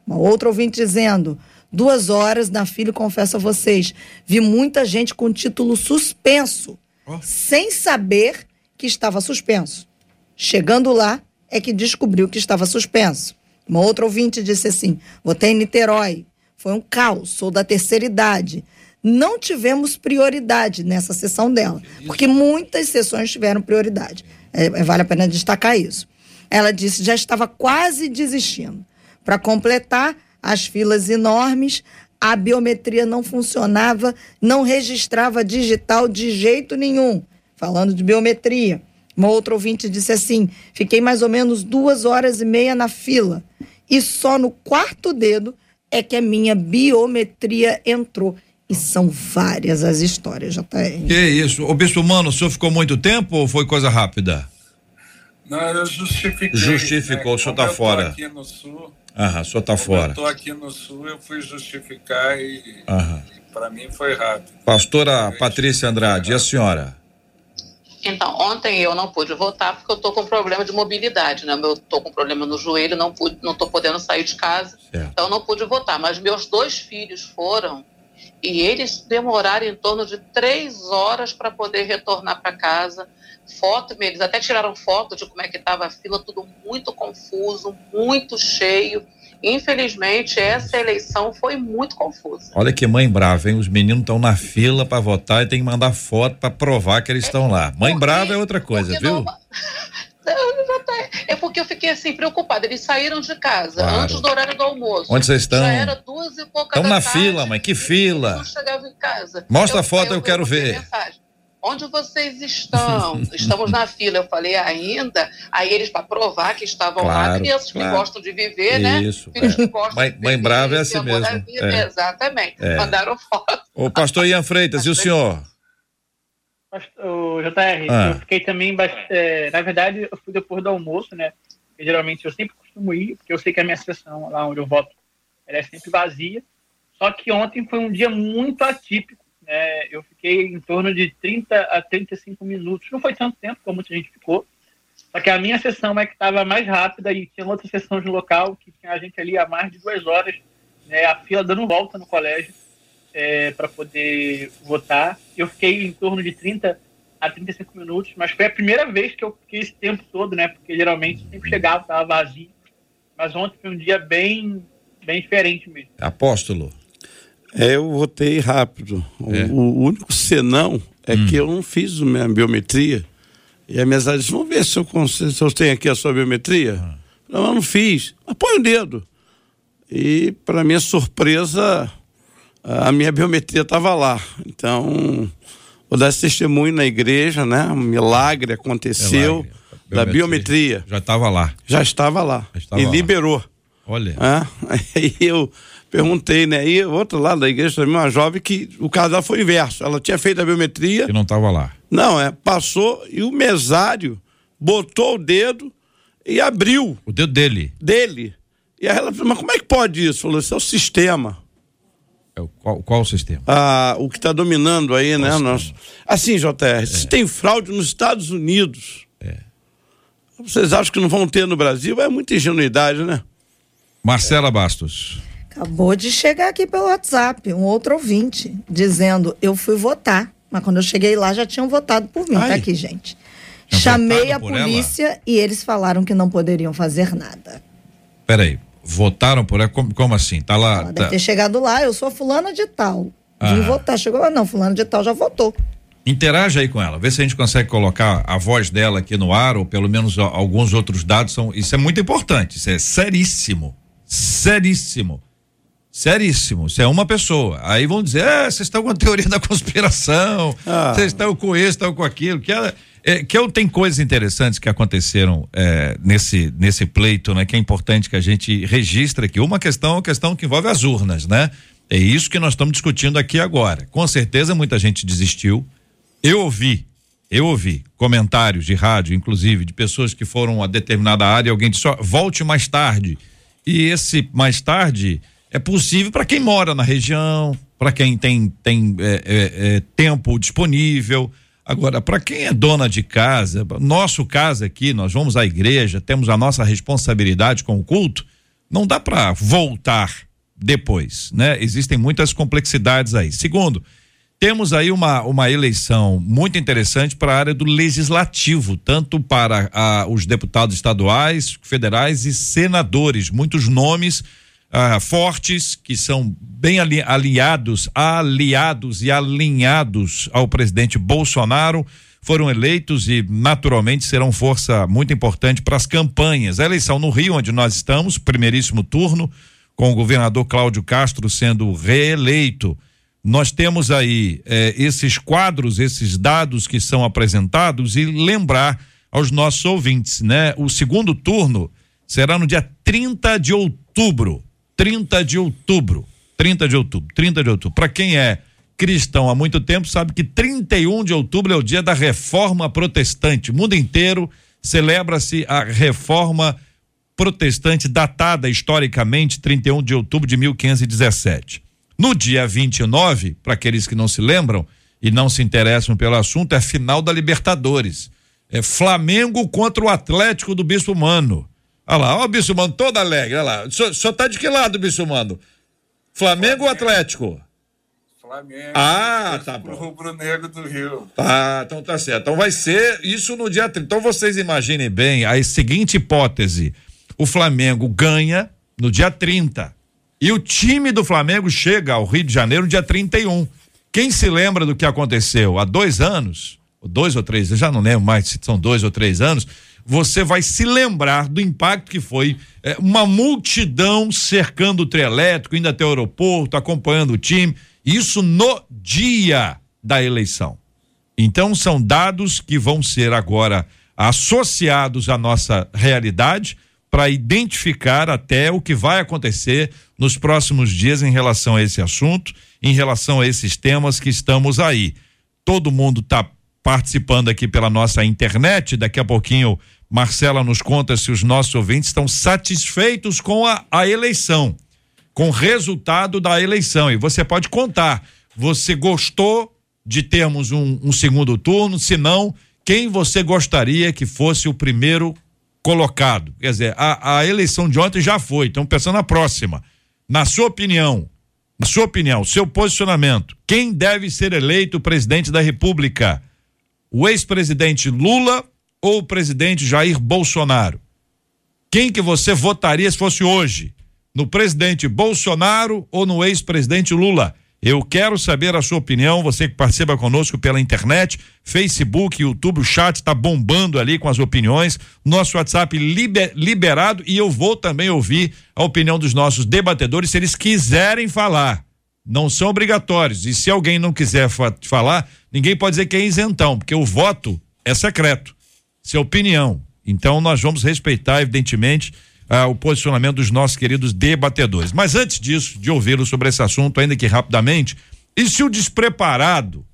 S6: Uma outra ouvinte dizendo, duas horas na fila, confesso a vocês, vi muita gente com título suspenso, oh. sem saber que estava suspenso. Chegando lá, é que descobriu que estava suspenso. Uma outra ouvinte disse assim: votei em Niterói. Foi um caos, sou da terceira idade. Não tivemos prioridade nessa sessão dela, porque muitas sessões tiveram prioridade. É, é, vale a pena destacar isso. Ela disse já estava quase desistindo. Para completar, as filas enormes, a biometria não funcionava, não registrava digital de jeito nenhum. Falando de biometria. Uma outra ouvinte disse assim: fiquei mais ou menos duas horas e meia na fila e só no quarto dedo é que a minha biometria entrou. E são várias as histórias, já tá
S1: Que isso. O Bispo Mano, o senhor ficou muito tempo ou foi coisa rápida?
S2: Não, eu justifiquei.
S1: Justificou, né? o senhor está fora.
S2: aqui no sul.
S1: Aham, o senhor está fora. Eu
S2: estou aqui no sul, eu fui justificar e, e para mim foi rápido.
S1: Pastora Patrícia Andrade, e a senhora?
S3: Então, ontem eu não pude votar porque eu estou com problema de mobilidade, né? Eu estou com problema no joelho, não pude, não estou podendo sair de casa, certo. então não pude votar. Mas meus dois filhos foram e eles demoraram em torno de três horas para poder retornar para casa. Foto, eles até tiraram foto de como é que estava a fila, tudo muito confuso, muito cheio. Infelizmente, essa eleição foi muito confusa.
S1: Olha que mãe brava, hein? Os meninos estão na fila para votar e tem que mandar foto para provar que eles estão é, lá. Mãe porque, brava é outra coisa, viu? Não...
S3: É porque eu fiquei assim preocupada. Eles saíram de casa claro. antes do horário do almoço.
S1: Onde vocês estão? Já
S3: era duas e pouca
S1: Estão na tarde, fila, mãe. Que fila?
S3: Não chegava em casa.
S1: Mostra eu, a foto, eu, eu quero ver.
S3: Mensagem onde vocês estão? Estamos na fila. Eu falei, ainda? Aí eles, para provar que estavam claro, lá, crianças claro. que gostam de viver, né?
S1: Isso, Filhos é. que gostam mãe, de viver. Mãe brava é assim mesmo.
S3: É. Exatamente. É. Mandaram foto.
S1: O pastor Ian Freitas, e o senhor?
S5: O JR, ah. eu fiquei também, é, na verdade, eu fui depois do almoço, né? Porque, geralmente eu sempre costumo ir, porque eu sei que a minha sessão lá onde eu voto ela é sempre vazia. Só que ontem foi um dia muito atípico é, eu fiquei em torno de 30 a 35 minutos. Não foi tanto tempo como muita gente ficou. Só que a minha sessão é que estava mais rápida e tinha outra sessão de local que tinha a gente ali há mais de duas horas, né, a fila dando volta no colégio é, para poder votar. Eu fiquei em torno de 30 a 35 minutos, mas foi a primeira vez que eu fiquei esse tempo todo, né? Porque geralmente sempre chegava, estava vazio. Mas ontem foi um dia bem, bem diferente mesmo.
S1: Apóstolo.
S4: É, eu votei rápido.
S1: É.
S4: O, o único senão é
S1: Hum.
S4: que eu não fiz a minha biometria. E a minha disse, vamos ver se eu, consigo, se eu tenho aqui a sua biometria.
S1: Ah.
S4: Não, eu não fiz. Mas põe o dedo. E, para minha surpresa, a minha biometria estava lá. Então, vou dar esse testemunho na igreja, né? Um milagre aconteceu
S1: Milagre.
S4: da biometria.
S1: Já estava lá.
S4: Já estava lá.
S1: Já estava
S4: e
S1: lá.
S4: liberou.
S1: Olha.
S4: Ah, eu perguntei, né? E outro lado da igreja também, uma jovem que o caso dela foi inverso. Ela tinha feito a biometria.
S1: Que não estava lá.
S4: Não, é, passou e o mesário botou o dedo e abriu
S1: O dedo dele.
S4: dele. E aí ela falou, mas como é que pode isso? Falou, isso é o sistema.
S1: É o, qual, qual o sistema?
S4: Ah, o que está dominando aí, né?
S1: sistema?
S4: Nós... Assim, JR, se tem fraude nos Estados Unidos, vocês acham que não vão ter no Brasil? É muita ingenuidade, né?
S1: Marcela Bastos.
S6: Acabou de chegar aqui pelo WhatsApp um outro ouvinte dizendo: eu fui votar, mas quando eu cheguei lá já tinham votado por mim. Tá
S4: Ai.
S6: aqui, gente.
S1: Tinham
S6: Chamei a
S1: por ela?
S6: polícia e eles falaram que não poderiam fazer nada.
S1: Peraí. Votaram por ela? Como, como assim? Tá lá.
S6: Ela
S1: tá-
S6: deve ter chegado lá, eu sou fulana de tal. Vim
S1: Ah.
S6: votar. Chegou lá, não, fulana de tal já votou.
S1: Interage aí com ela, vê se a gente consegue colocar a voz dela aqui no ar, ou pelo menos alguns outros dados. São, isso é muito importante, isso é seríssimo. Seríssimo. Seríssimo. Isso é uma pessoa. Aí vão dizer, é, vocês estão com a teoria da conspiração,
S4: Ah.
S1: vocês estão com isso, estão com aquilo. Que, é, é, que eu, tem coisas interessantes que aconteceram é, nesse, nesse pleito, né? Que é importante que a gente registre aqui. Uma questão é uma questão que envolve as urnas, né? É isso que nós estamos discutindo aqui agora. Com certeza muita gente desistiu. Eu ouvi, eu ouvi comentários de rádio, inclusive, de pessoas que foram a determinada área e alguém disse, ó, volte mais tarde. E esse mais tarde é possível para quem mora na região, para quem tem, tem é, é, é, tempo disponível. Agora, para quem é dona de casa, nosso caso aqui, nós vamos à igreja, temos a nossa responsabilidade com o culto, não dá para voltar depois, né? Existem muitas complexidades aí. Segundo, temos aí uma, uma eleição muito interessante para a área do legislativo, tanto para ah, os deputados estaduais, federais e senadores. Muitos nomes ah, fortes que são bem ali, aliados, aliados e alinhados ao presidente Bolsonaro foram eleitos e naturalmente serão força muito importante para as campanhas. A eleição no Rio, onde nós estamos, primeiríssimo turno, com o governador Cláudio Castro sendo reeleito. Nós temos aí eh, esses quadros, esses dados que são apresentados e lembrar aos nossos ouvintes, né? O segundo turno será no dia 30 de outubro. 30 de outubro. 30 de outubro. 30 de outubro. Para quem é cristão há muito tempo, sabe que 31 de outubro é o dia da reforma protestante. O mundo inteiro celebra-se a reforma protestante datada historicamente 31 de outubro de 1517. No dia 29, para aqueles que não se lembram e não se interessam pelo assunto, é a final da Libertadores. É Flamengo contra o Atlético do Bispo Mano. Olha lá, ó o Bispo Mano todo alegre, olha lá. O senhor, o senhor tá de que lado, Bispo Mano? Flamengo ou Atlético?
S2: Flamengo.
S1: Ah, tá bom.
S2: rubro-negro do Rio.
S1: Ah, então tá certo. Então vai ser isso no dia 30. Então vocês imaginem bem a seguinte hipótese: o Flamengo ganha no dia 30 e o time do Flamengo chega ao Rio de Janeiro no dia 31. Quem se lembra do que aconteceu há dois anos, ou dois ou três, eu já não lembro mais se são dois ou três anos, você vai se lembrar do impacto que foi eh, uma multidão cercando o trio elétrico, indo até o aeroporto, acompanhando o time. Isso no dia da eleição. Então são dados que vão ser agora associados à nossa realidade para identificar até o que vai acontecer nos próximos dias em relação a esse assunto, em relação a esses temas que estamos aí. Todo mundo está participando aqui pela nossa internet. Daqui a pouquinho, Marcela nos conta se os nossos ouvintes estão satisfeitos com a, a eleição, com o resultado da eleição. E você pode contar. Você gostou de termos um, um segundo turno? Se não, quem você gostaria que fosse o primeiro colocado? Quer dizer, a, a eleição de ontem já foi, então pensando na próxima. Na sua opinião, na sua opinião, seu posicionamento, quem deve ser eleito presidente da República? O ex-presidente Lula ou o presidente Jair Bolsonaro? Quem que você votaria se fosse hoje? No presidente Bolsonaro ou no ex-presidente Lula? Eu quero saber a sua opinião, você que participa conosco pela internet, Facebook, YouTube, o chat está bombando ali com as opiniões, nosso WhatsApp liber, liberado e eu vou também ouvir a opinião dos nossos debatedores se eles quiserem falar. Não são obrigatórios. E se alguém não quiser fa falar, ninguém pode dizer que é isentão, porque o voto é secreto. Isso é opinião. Então nós vamos respeitar, evidentemente, ah, o posicionamento dos nossos queridos debatedores. Mas antes disso, de ouvi-lo sobre esse assunto, ainda que rapidamente, e se o despreparado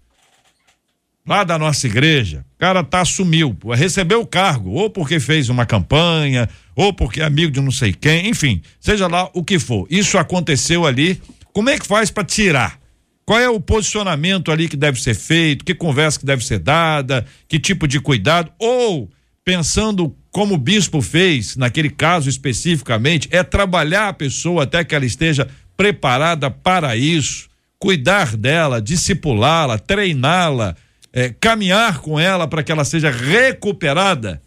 S1: lá da nossa igreja, o cara tá assumiu, recebeu o cargo, ou porque fez uma campanha, ou porque é amigo de não sei quem, enfim, seja lá o que for. Isso aconteceu ali. Como é que faz para tirar? Qual é o posicionamento ali que deve ser feito? Que conversa que deve ser dada? Que tipo de cuidado? Ou pensando como o bispo fez, naquele caso especificamente, é trabalhar a pessoa até que ela esteja preparada para isso, cuidar dela, discipulá-la, treiná-la, é, caminhar com ela para que ela seja recuperada,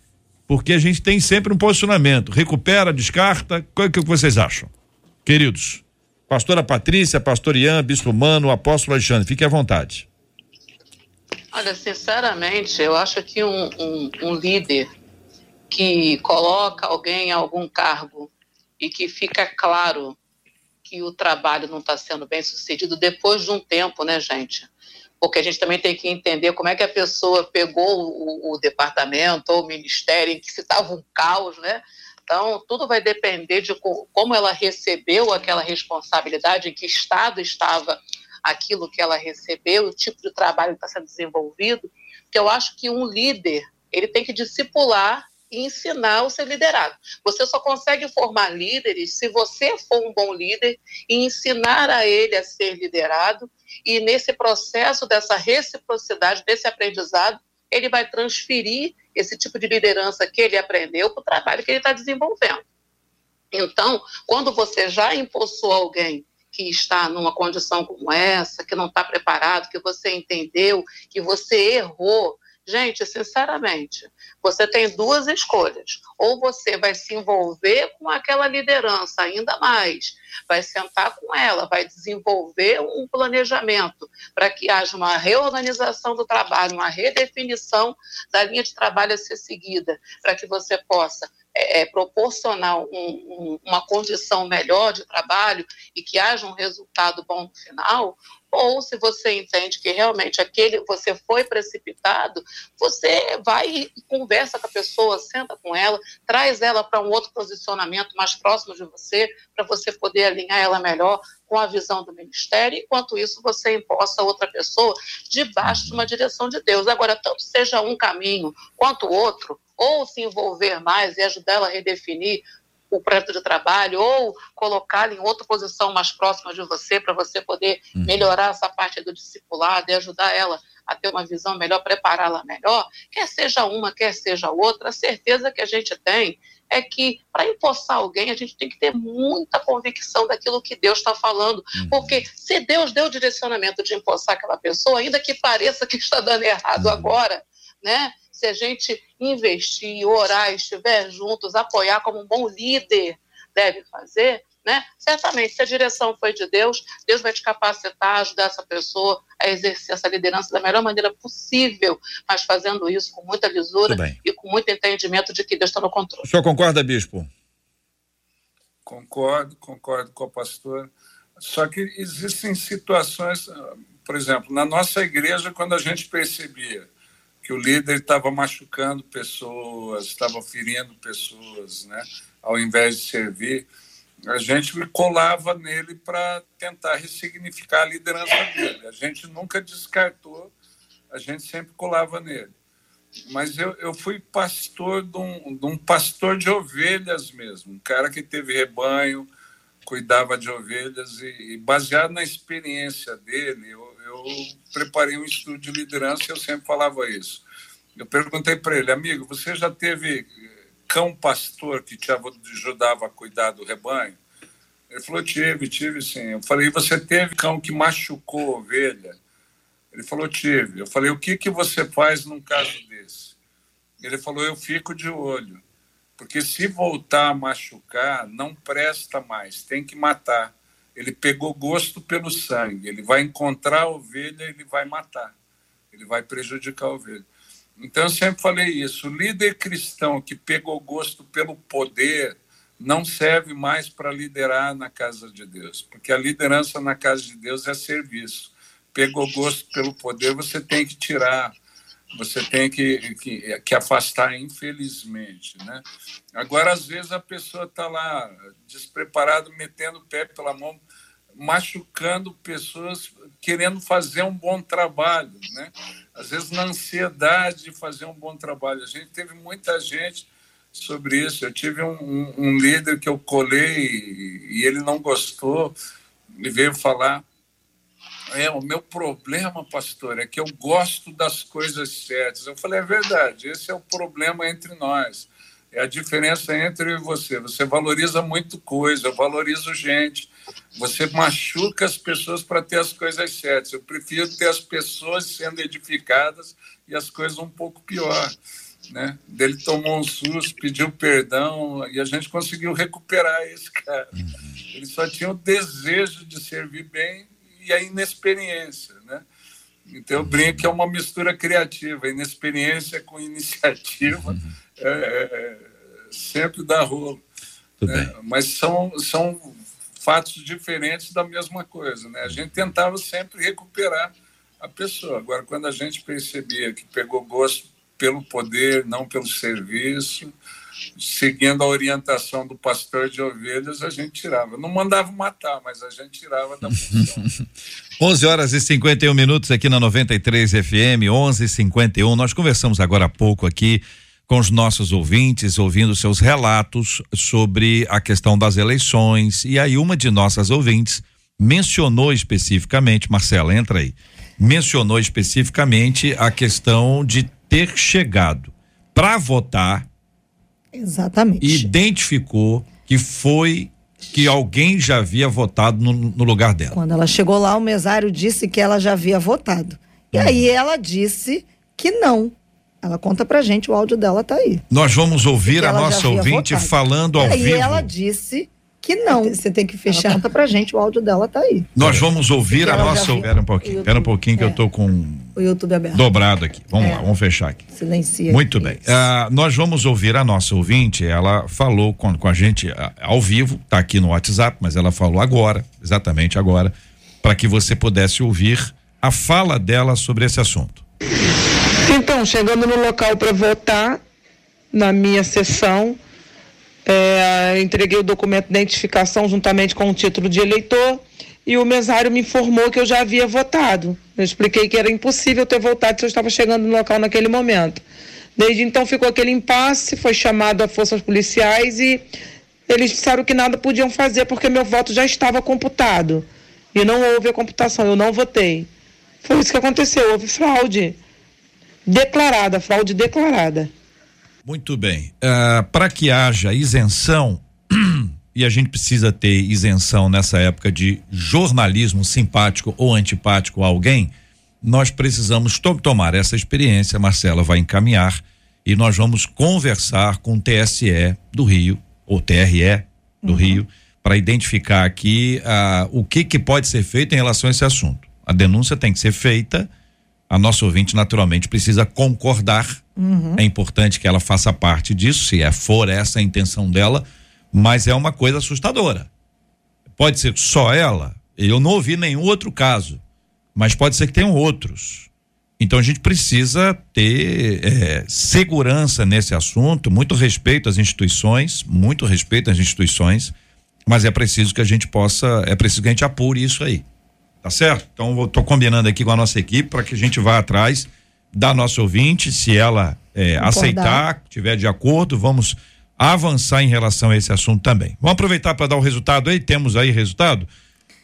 S1: porque a gente tem sempre um posicionamento: recupera, descarta. O que, que vocês acham, queridos? Pastora Patrícia, Pastor Ian, Bispo Mano, Apóstolo Alexandre, fique à vontade.
S3: Olha, sinceramente, eu acho que um, um, um líder que coloca alguém em algum cargo e que fica claro que o trabalho não está sendo bem sucedido depois de um tempo, né, gente? Porque a gente também tem que entender como é que a pessoa pegou o, o departamento ou o ministério em que se estava um caos, né? Então, tudo vai depender de como ela recebeu aquela responsabilidade, em que estado estava aquilo que ela recebeu, o tipo de trabalho que está sendo desenvolvido. Que eu acho que um líder ele tem que discipular e ensinar o seu liderado. Você só consegue formar líderes se você for um bom líder e ensinar a ele a ser liderado. E nesse processo dessa reciprocidade, desse aprendizado, ele vai transferir esse tipo de liderança que ele aprendeu para o trabalho que ele está desenvolvendo. Então, quando você já impulsou alguém que está numa condição como essa, que não está preparado, que você entendeu, que você errou, Gente, sinceramente, você tem duas escolhas. Ou você vai se envolver com aquela liderança ainda mais, vai sentar com ela, vai desenvolver um planejamento para que haja uma reorganização do trabalho, uma redefinição da linha de trabalho a ser seguida, para que você possa é, é proporcionar um, um, uma condição melhor de trabalho e que haja um resultado bom no final, ou se você entende que realmente aquele você foi precipitado, você vai e conversa com a pessoa, senta com ela, traz ela para um outro posicionamento mais próximo de você, para você poder alinhar ela melhor com a visão do ministério, enquanto isso você imposta outra pessoa debaixo de uma direção de Deus. Agora, tanto seja um caminho quanto o outro, ou se envolver mais e ajudar ela a redefinir o projeto de trabalho ou colocá-la em outra posição mais próxima de você para você poder uhum. melhorar essa parte do discipulado e ajudar ela a ter uma visão melhor, prepará-la melhor, quer seja uma, quer seja outra, a certeza que a gente tem é que para empossar alguém a gente tem que ter muita convicção daquilo que Deus está falando, uhum. porque se Deus deu o direcionamento de empossar aquela pessoa, ainda que pareça que está dando errado uhum. agora, né? se a gente investir, orar, estiver juntos, apoiar como um bom líder deve fazer, né? Certamente, se a direção foi de Deus, Deus vai te capacitar, ajudar essa pessoa a exercer essa liderança da melhor maneira possível, mas fazendo isso com muita lisura e com muito entendimento de que Deus está no controle.
S1: O senhor concorda, bispo?
S2: Concordo, concordo com o pastor. Só que existem situações, por exemplo, na nossa igreja, quando a gente percebia que o líder estava machucando pessoas, estava ferindo pessoas, né? Ao invés de servir, a gente colava nele para tentar ressignificar a liderança dele. A gente nunca descartou, a gente sempre colava nele. Mas eu, eu fui pastor de um, de um pastor de ovelhas mesmo, um cara que teve rebanho, cuidava de ovelhas e, e baseado na experiência dele, eu, eu preparei um estudo de liderança e eu sempre falava isso. Eu perguntei para ele, amigo, você já teve cão pastor que te ajudava a cuidar do rebanho? Ele falou, tive, tive sim. Eu falei, você teve cão que machucou a ovelha? Ele falou, tive. Eu falei, o que, que você faz num caso desse? Ele falou, eu fico de olho. Porque se voltar a machucar, não presta mais, tem que matar. Ele pegou gosto pelo sangue, ele vai encontrar a ovelha, ele vai matar, ele vai prejudicar a ovelha. Então eu sempre falei isso: o líder cristão que pegou gosto pelo poder não serve mais para liderar na casa de Deus, porque a liderança na casa de Deus é serviço. Pegou gosto pelo poder, você tem que tirar você tem que, que, que, afastar, infelizmente. Né? Agora, às vezes, a pessoa está lá despreparada, metendo o pé pela mão, machucando pessoas, querendo fazer um bom trabalho. Né? Às vezes, na ansiedade de fazer um bom trabalho. A gente teve muita gente sobre isso. Eu tive um, um, um líder que eu colei e ele não gostou e veio falar é, o meu problema, pastor, é que eu gosto das coisas certas. Eu falei, é verdade, esse é o problema entre nós. É a diferença entre eu e você. Você valoriza muito coisa, eu valorizo gente. Você machuca as pessoas para ter as coisas certas. Eu prefiro ter as pessoas sendo edificadas e as coisas um pouco pior. Né? Ele tomou um susto, pediu perdão e a gente conseguiu recuperar esse cara. Uhum. Ele só tinha o desejo de servir bem e a inexperiência, né? Então eu brinco que é uma mistura criativa, inexperiência com iniciativa uhum. é, é, sempre dá rolo. Né? Mas são, são fatos diferentes da mesma coisa, né? A gente tentava sempre recuperar a pessoa. Agora, quando a gente percebia que pegou gosto pelo poder, não pelo serviço, seguindo a orientação do pastor de ovelhas, a gente tirava. Não mandava matar, mas a gente tirava da função.
S1: 11 horas e 51 minutos aqui na 93 FM, 11 e 51 Nós conversamos agora há pouco aqui com os nossos ouvintes, ouvindo seus relatos sobre a questão das eleições. E aí, uma de nossas ouvintes mencionou especificamente, Marcela, entra aí, mencionou especificamente a questão de ter chegado para votar
S6: Exatamente.
S1: Identificou que foi que alguém já havia votado no, no, lugar dela.
S6: Quando ela chegou lá, o mesário disse que ela já havia votado. E hum. aí ela disse que não. Ela conta pra gente, o áudio dela tá aí.
S1: Nós vamos ouvir a nossa ouvinte votado. falando ao
S6: e
S1: aí vivo.
S6: E ela disse que não. Você tem que fechar. Conta pra gente, o áudio dela tá aí.
S1: Nós vamos ouvir a nossa. Espera um pouquinho, espera um pouquinho que é. eu tô com.
S6: O YouTube aberto.
S1: Dobrado aqui. Vamos é. lá, vamos fechar aqui.
S6: Silencia.
S1: Muito bem. Uh, nós vamos ouvir a nossa ouvinte. Ela falou com, com a gente uh, ao vivo, tá aqui no WhatsApp, mas ela falou agora, exatamente agora, para que você pudesse ouvir a fala dela sobre esse assunto.
S9: Então, chegando no local para votar, na minha sessão, é, entreguei o documento de identificação juntamente com o título de eleitor e o mesário me informou que eu já havia votado. Eu expliquei que era impossível ter votado se eu estava chegando no local naquele momento. Desde então ficou aquele impasse, foi chamado a forças policiais e eles disseram que nada podiam fazer porque meu voto já estava computado. E não houve a computação, eu não votei. Foi isso que aconteceu, houve fraude declarada, fraude declarada.
S1: Muito bem. Uh, Para que haja isenção, e a gente precisa ter isenção nessa época de jornalismo simpático ou antipático a alguém, nós precisamos to tomar essa experiência. Marcela vai encaminhar e nós vamos conversar com o TSE do Rio, ou TRE do uhum. Rio, para identificar aqui uh, o que, que pode ser feito em relação a esse assunto. A denúncia tem que ser feita a nossa ouvinte naturalmente precisa concordar. Uhum. É importante que ela faça parte disso, se é for essa a intenção dela, mas é uma coisa assustadora. Pode ser só ela. Eu não ouvi nenhum outro caso, mas pode ser que tenham outros. Então a gente precisa ter é, segurança nesse assunto, muito respeito às instituições, muito respeito às instituições, mas é preciso que a gente possa, é preciso que a gente apure isso aí. Tá certo? Então eu tô combinando aqui com a nossa equipe para que a gente vá atrás da nossa ouvinte, se ela é, aceitar, tiver de acordo, vamos avançar em relação a esse assunto também. Vamos aproveitar para dar o resultado aí, temos aí resultado?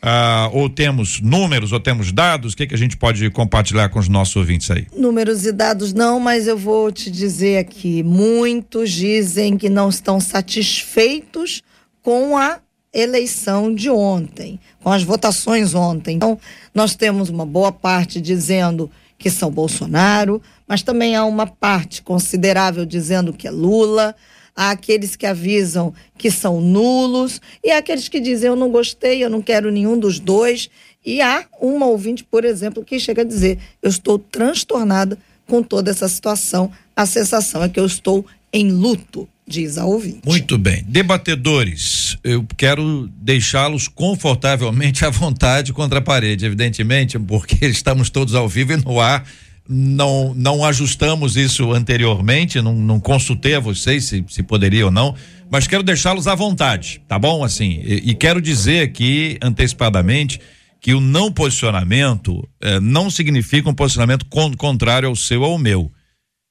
S1: Ah, ou temos números, ou temos dados, o que, que a gente pode compartilhar com os nossos ouvintes aí?
S6: Números e dados não, mas eu vou te dizer aqui, muitos dizem que não estão satisfeitos com a eleição de ontem, com as votações ontem. Então, nós temos uma boa parte dizendo que são Bolsonaro, mas também há uma parte considerável dizendo que é Lula. há aqueles que avisam que são nulos e há aqueles que dizem eu não gostei, eu não quero nenhum dos dois. E há uma ouvinte, por exemplo, que chega a dizer: eu estou transtornada com toda essa situação. A sensação é que eu estou em luto, diz a ouvinte.
S1: Muito bem. Debatedores, eu quero deixá-los confortavelmente à vontade contra a parede, evidentemente, porque estamos todos ao vivo e no ar. Não, não ajustamos isso anteriormente, não, não consultei a vocês se, se poderia ou não, mas quero deixá-los à vontade, tá bom? Assim, e, e quero dizer aqui antecipadamente que o não posicionamento eh, não significa um posicionamento con contrário ao seu ou ao meu.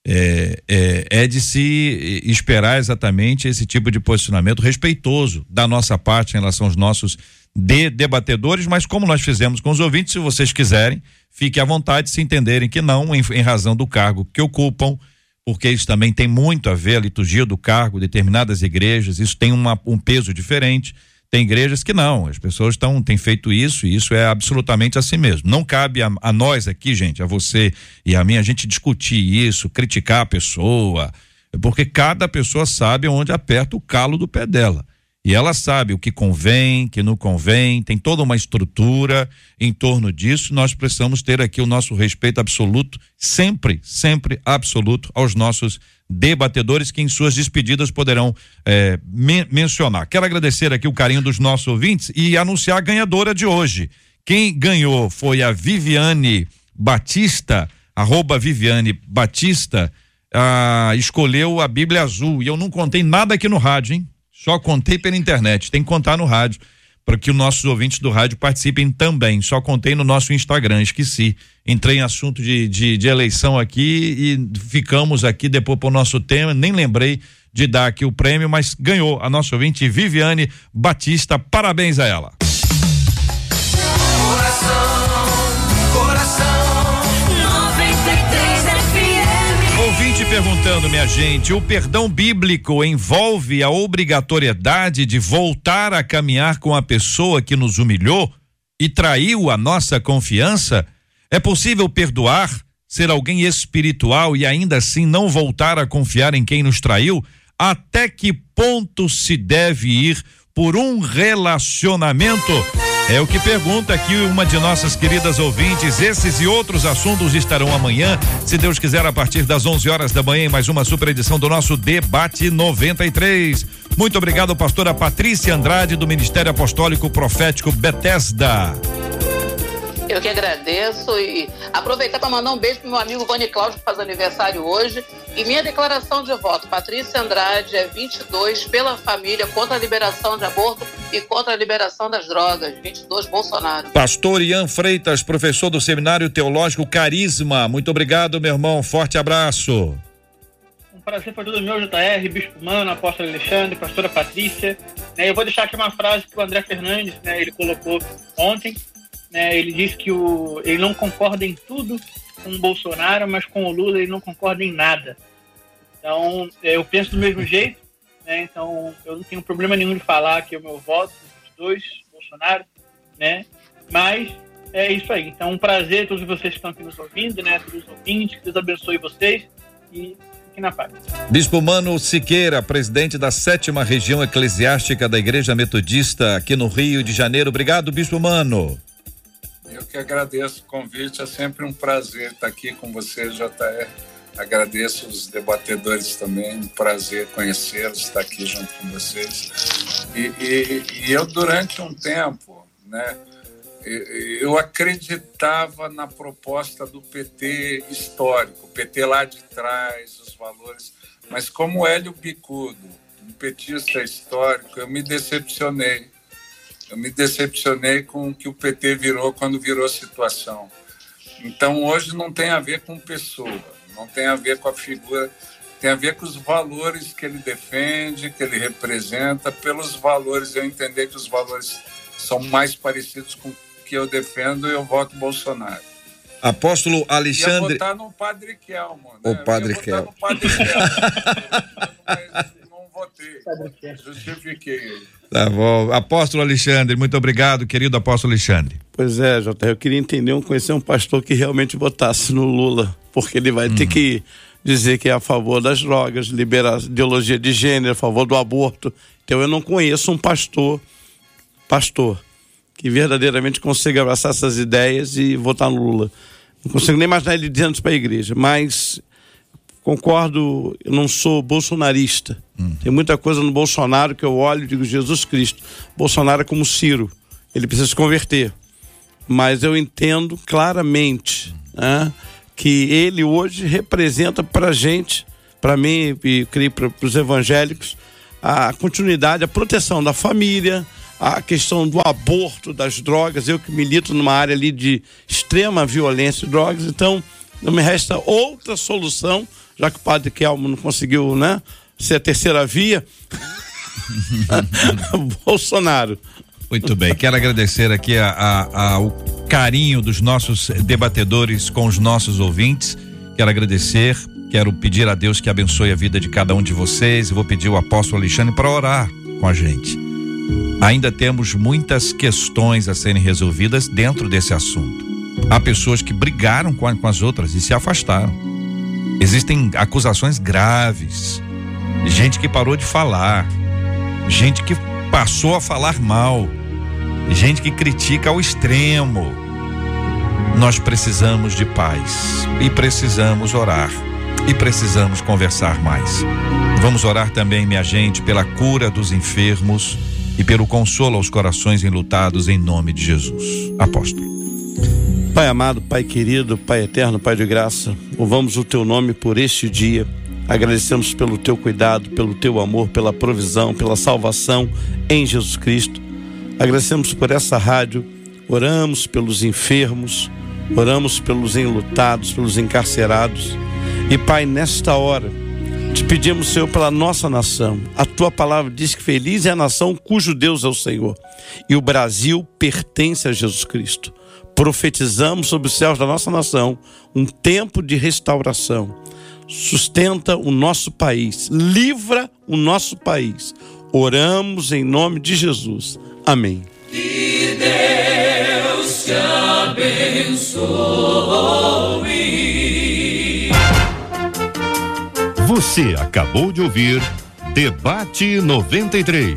S1: É, é, é, de se esperar exatamente esse tipo de posicionamento respeitoso da nossa parte em relação aos nossos de debatedores, mas como nós fizemos com os ouvintes, se vocês quiserem, fiquem à vontade se entenderem que não, em, em razão do cargo que ocupam, porque isso também tem muito a ver a liturgia do cargo, determinadas igrejas, isso tem uma, um peso diferente. Tem igrejas que não, as pessoas estão têm feito isso e isso é absolutamente assim mesmo. Não cabe a, a, nós aqui, gente, a você e a mim, a gente discutir isso, criticar a pessoa, porque cada pessoa sabe onde aperta o calo do pé dela. E ela sabe o que convém, que não convém, tem toda uma estrutura em torno disso. Nós precisamos ter aqui o nosso respeito absoluto, sempre, sempre absoluto aos nossos debatedores que em suas despedidas poderão é, men mencionar. Quero agradecer aqui o carinho dos nossos ouvintes e anunciar a ganhadora de hoje. Quem ganhou foi a Viviane Batista, arroba Viviane Batista, ah, escolheu a Bíblia Azul. E eu não contei nada aqui no rádio, hein? Só contei pela internet. Tem que contar no rádio para que os nossos ouvintes do rádio participem também. Só contei no nosso Instagram, esqueci. Entrei em assunto de, de, de eleição aqui e ficamos aqui depois para o nosso tema. Nem lembrei de dar aqui o prêmio, mas ganhou a nossa ouvinte Viviane Batista. Parabéns a ela. Perguntando, minha gente, o perdão bíblico envolve a obrigatoriedade de voltar a caminhar com a pessoa que nos humilhou e traiu a nossa confiança? É possível perdoar, ser alguém espiritual e ainda assim não voltar a confiar em quem nos traiu? Até que ponto se deve ir por um relacionamento? É o que pergunta aqui uma de nossas queridas ouvintes. Esses e outros assuntos estarão amanhã, se Deus quiser, a partir das 11 horas da manhã, em mais uma super edição do nosso Debate 93. Muito obrigado, pastora Patrícia Andrade, do Ministério Apostólico Profético Bethesda.
S3: Eu que agradeço e aproveitar para mandar um beijo pro meu amigo Vani Cláudio, que faz aniversário hoje. E minha declaração de voto, Patrícia Andrade, é 22 pela família, contra a liberação de aborto e contra a liberação das drogas. 22 Bolsonaro.
S1: Pastor Ian Freitas, professor do Seminário Teológico Carisma. Muito obrigado, meu irmão. Forte abraço.
S5: Um prazer foi todo meu, JR, Bispo Mano, Apóstolo Alexandre, Pastora Patrícia. Né, eu vou deixar aqui uma frase que o André Fernandes, né, ele colocou ontem né, ele diz que o, ele não concorda em tudo com o Bolsonaro, mas com o Lula ele não concorda em nada. Então, é, eu penso do mesmo jeito, né? Então, eu não tenho problema nenhum de falar que é o meu voto, os dois, Bolsonaro, né? Mas é isso aí. Então, um prazer todos vocês que estão aqui nos ouvindo, né? Todos os ouvintes, que Deus abençoe vocês e fiquem na paz.
S1: Bispo Mano Siqueira, presidente da sétima região eclesiástica da Igreja Metodista aqui no Rio de Janeiro. Obrigado, Bispo Mano.
S2: Eu que agradeço o convite, é sempre um prazer estar aqui com você, JR. Agradeço os debatedores também, um prazer conhecê-los, estar aqui junto com vocês. E, e, e eu, durante um tempo, né, eu acreditava na proposta do PT histórico, o PT lá de trás, os valores, mas como Hélio Bicudo, um petista histórico, eu me decepcionei eu me decepcionei com o que o PT virou quando virou situação. Então, hoje não tem a ver com pessoa, não tem a ver com a figura, tem a ver com os valores que ele defende, que ele representa, pelos valores, eu entender que os valores são mais parecidos com o que eu defendo, eu voto Bolsonaro.
S1: Apóstolo Alexandre.
S2: Ia votar no Padre Kelmo.
S1: Né? O Padre Kelmo.
S2: Padre Kelmo. Justifiquei.
S1: Tá bom. Apóstolo Alexandre, muito obrigado, querido apóstolo Alexandre.
S4: Pois é, Jota, eu queria entender, conhecer um pastor que realmente votasse no Lula, porque ele vai hum. ter que dizer que é a favor das drogas, libera ideologia de gênero, a favor do aborto. Então eu não conheço um pastor, pastor, que verdadeiramente consiga abraçar essas ideias e votar no Lula. Não consigo nem imaginar ele dizendo isso para a igreja, mas concordo, eu não sou bolsonarista. Uhum. Tem muita coisa no Bolsonaro que eu olho e digo, Jesus Cristo, Bolsonaro é como Ciro, ele precisa se converter. Mas eu entendo claramente uhum. né, que ele hoje representa para a gente, para mim e creio para os evangélicos, a continuidade, a proteção da família, a questão do aborto, das drogas. Eu que milito numa área ali de extrema violência e drogas, então não me resta outra solução já que o padre Kelmo não conseguiu, né? Ser a terceira via. Bolsonaro.
S1: Muito bem, quero agradecer aqui a, a, a, o carinho dos nossos debatedores com os nossos ouvintes. Quero agradecer, quero pedir a Deus que abençoe a vida de cada um de vocês. Vou pedir o apóstolo Alexandre para orar com a gente. Ainda temos muitas questões a serem resolvidas dentro desse assunto. Há pessoas que brigaram com, com as outras e se afastaram. Existem acusações graves, gente que parou de falar, gente que passou a falar mal, gente que critica ao extremo. Nós precisamos de paz e precisamos orar e precisamos conversar mais. Vamos orar também, minha gente, pela cura dos enfermos e pelo consolo aos corações enlutados em nome de Jesus. Apóstolo.
S4: Pai amado, Pai querido, Pai eterno, Pai de graça, louvamos o teu nome por este dia. Agradecemos pelo teu cuidado, pelo teu amor, pela provisão, pela salvação em Jesus Cristo. Agradecemos por essa rádio. Oramos pelos enfermos, oramos pelos enlutados, pelos encarcerados. E Pai, nesta hora, te pedimos, Senhor, pela nossa nação. A tua palavra diz que feliz é a nação cujo Deus é o Senhor. E o Brasil pertence a Jesus Cristo profetizamos sobre os céus da nossa nação um tempo de restauração. Sustenta o nosso país, livra o nosso país. Oramos em nome de Jesus. Amém.
S7: Que Deus te abençoe.
S8: Você acabou de ouvir Debate 93.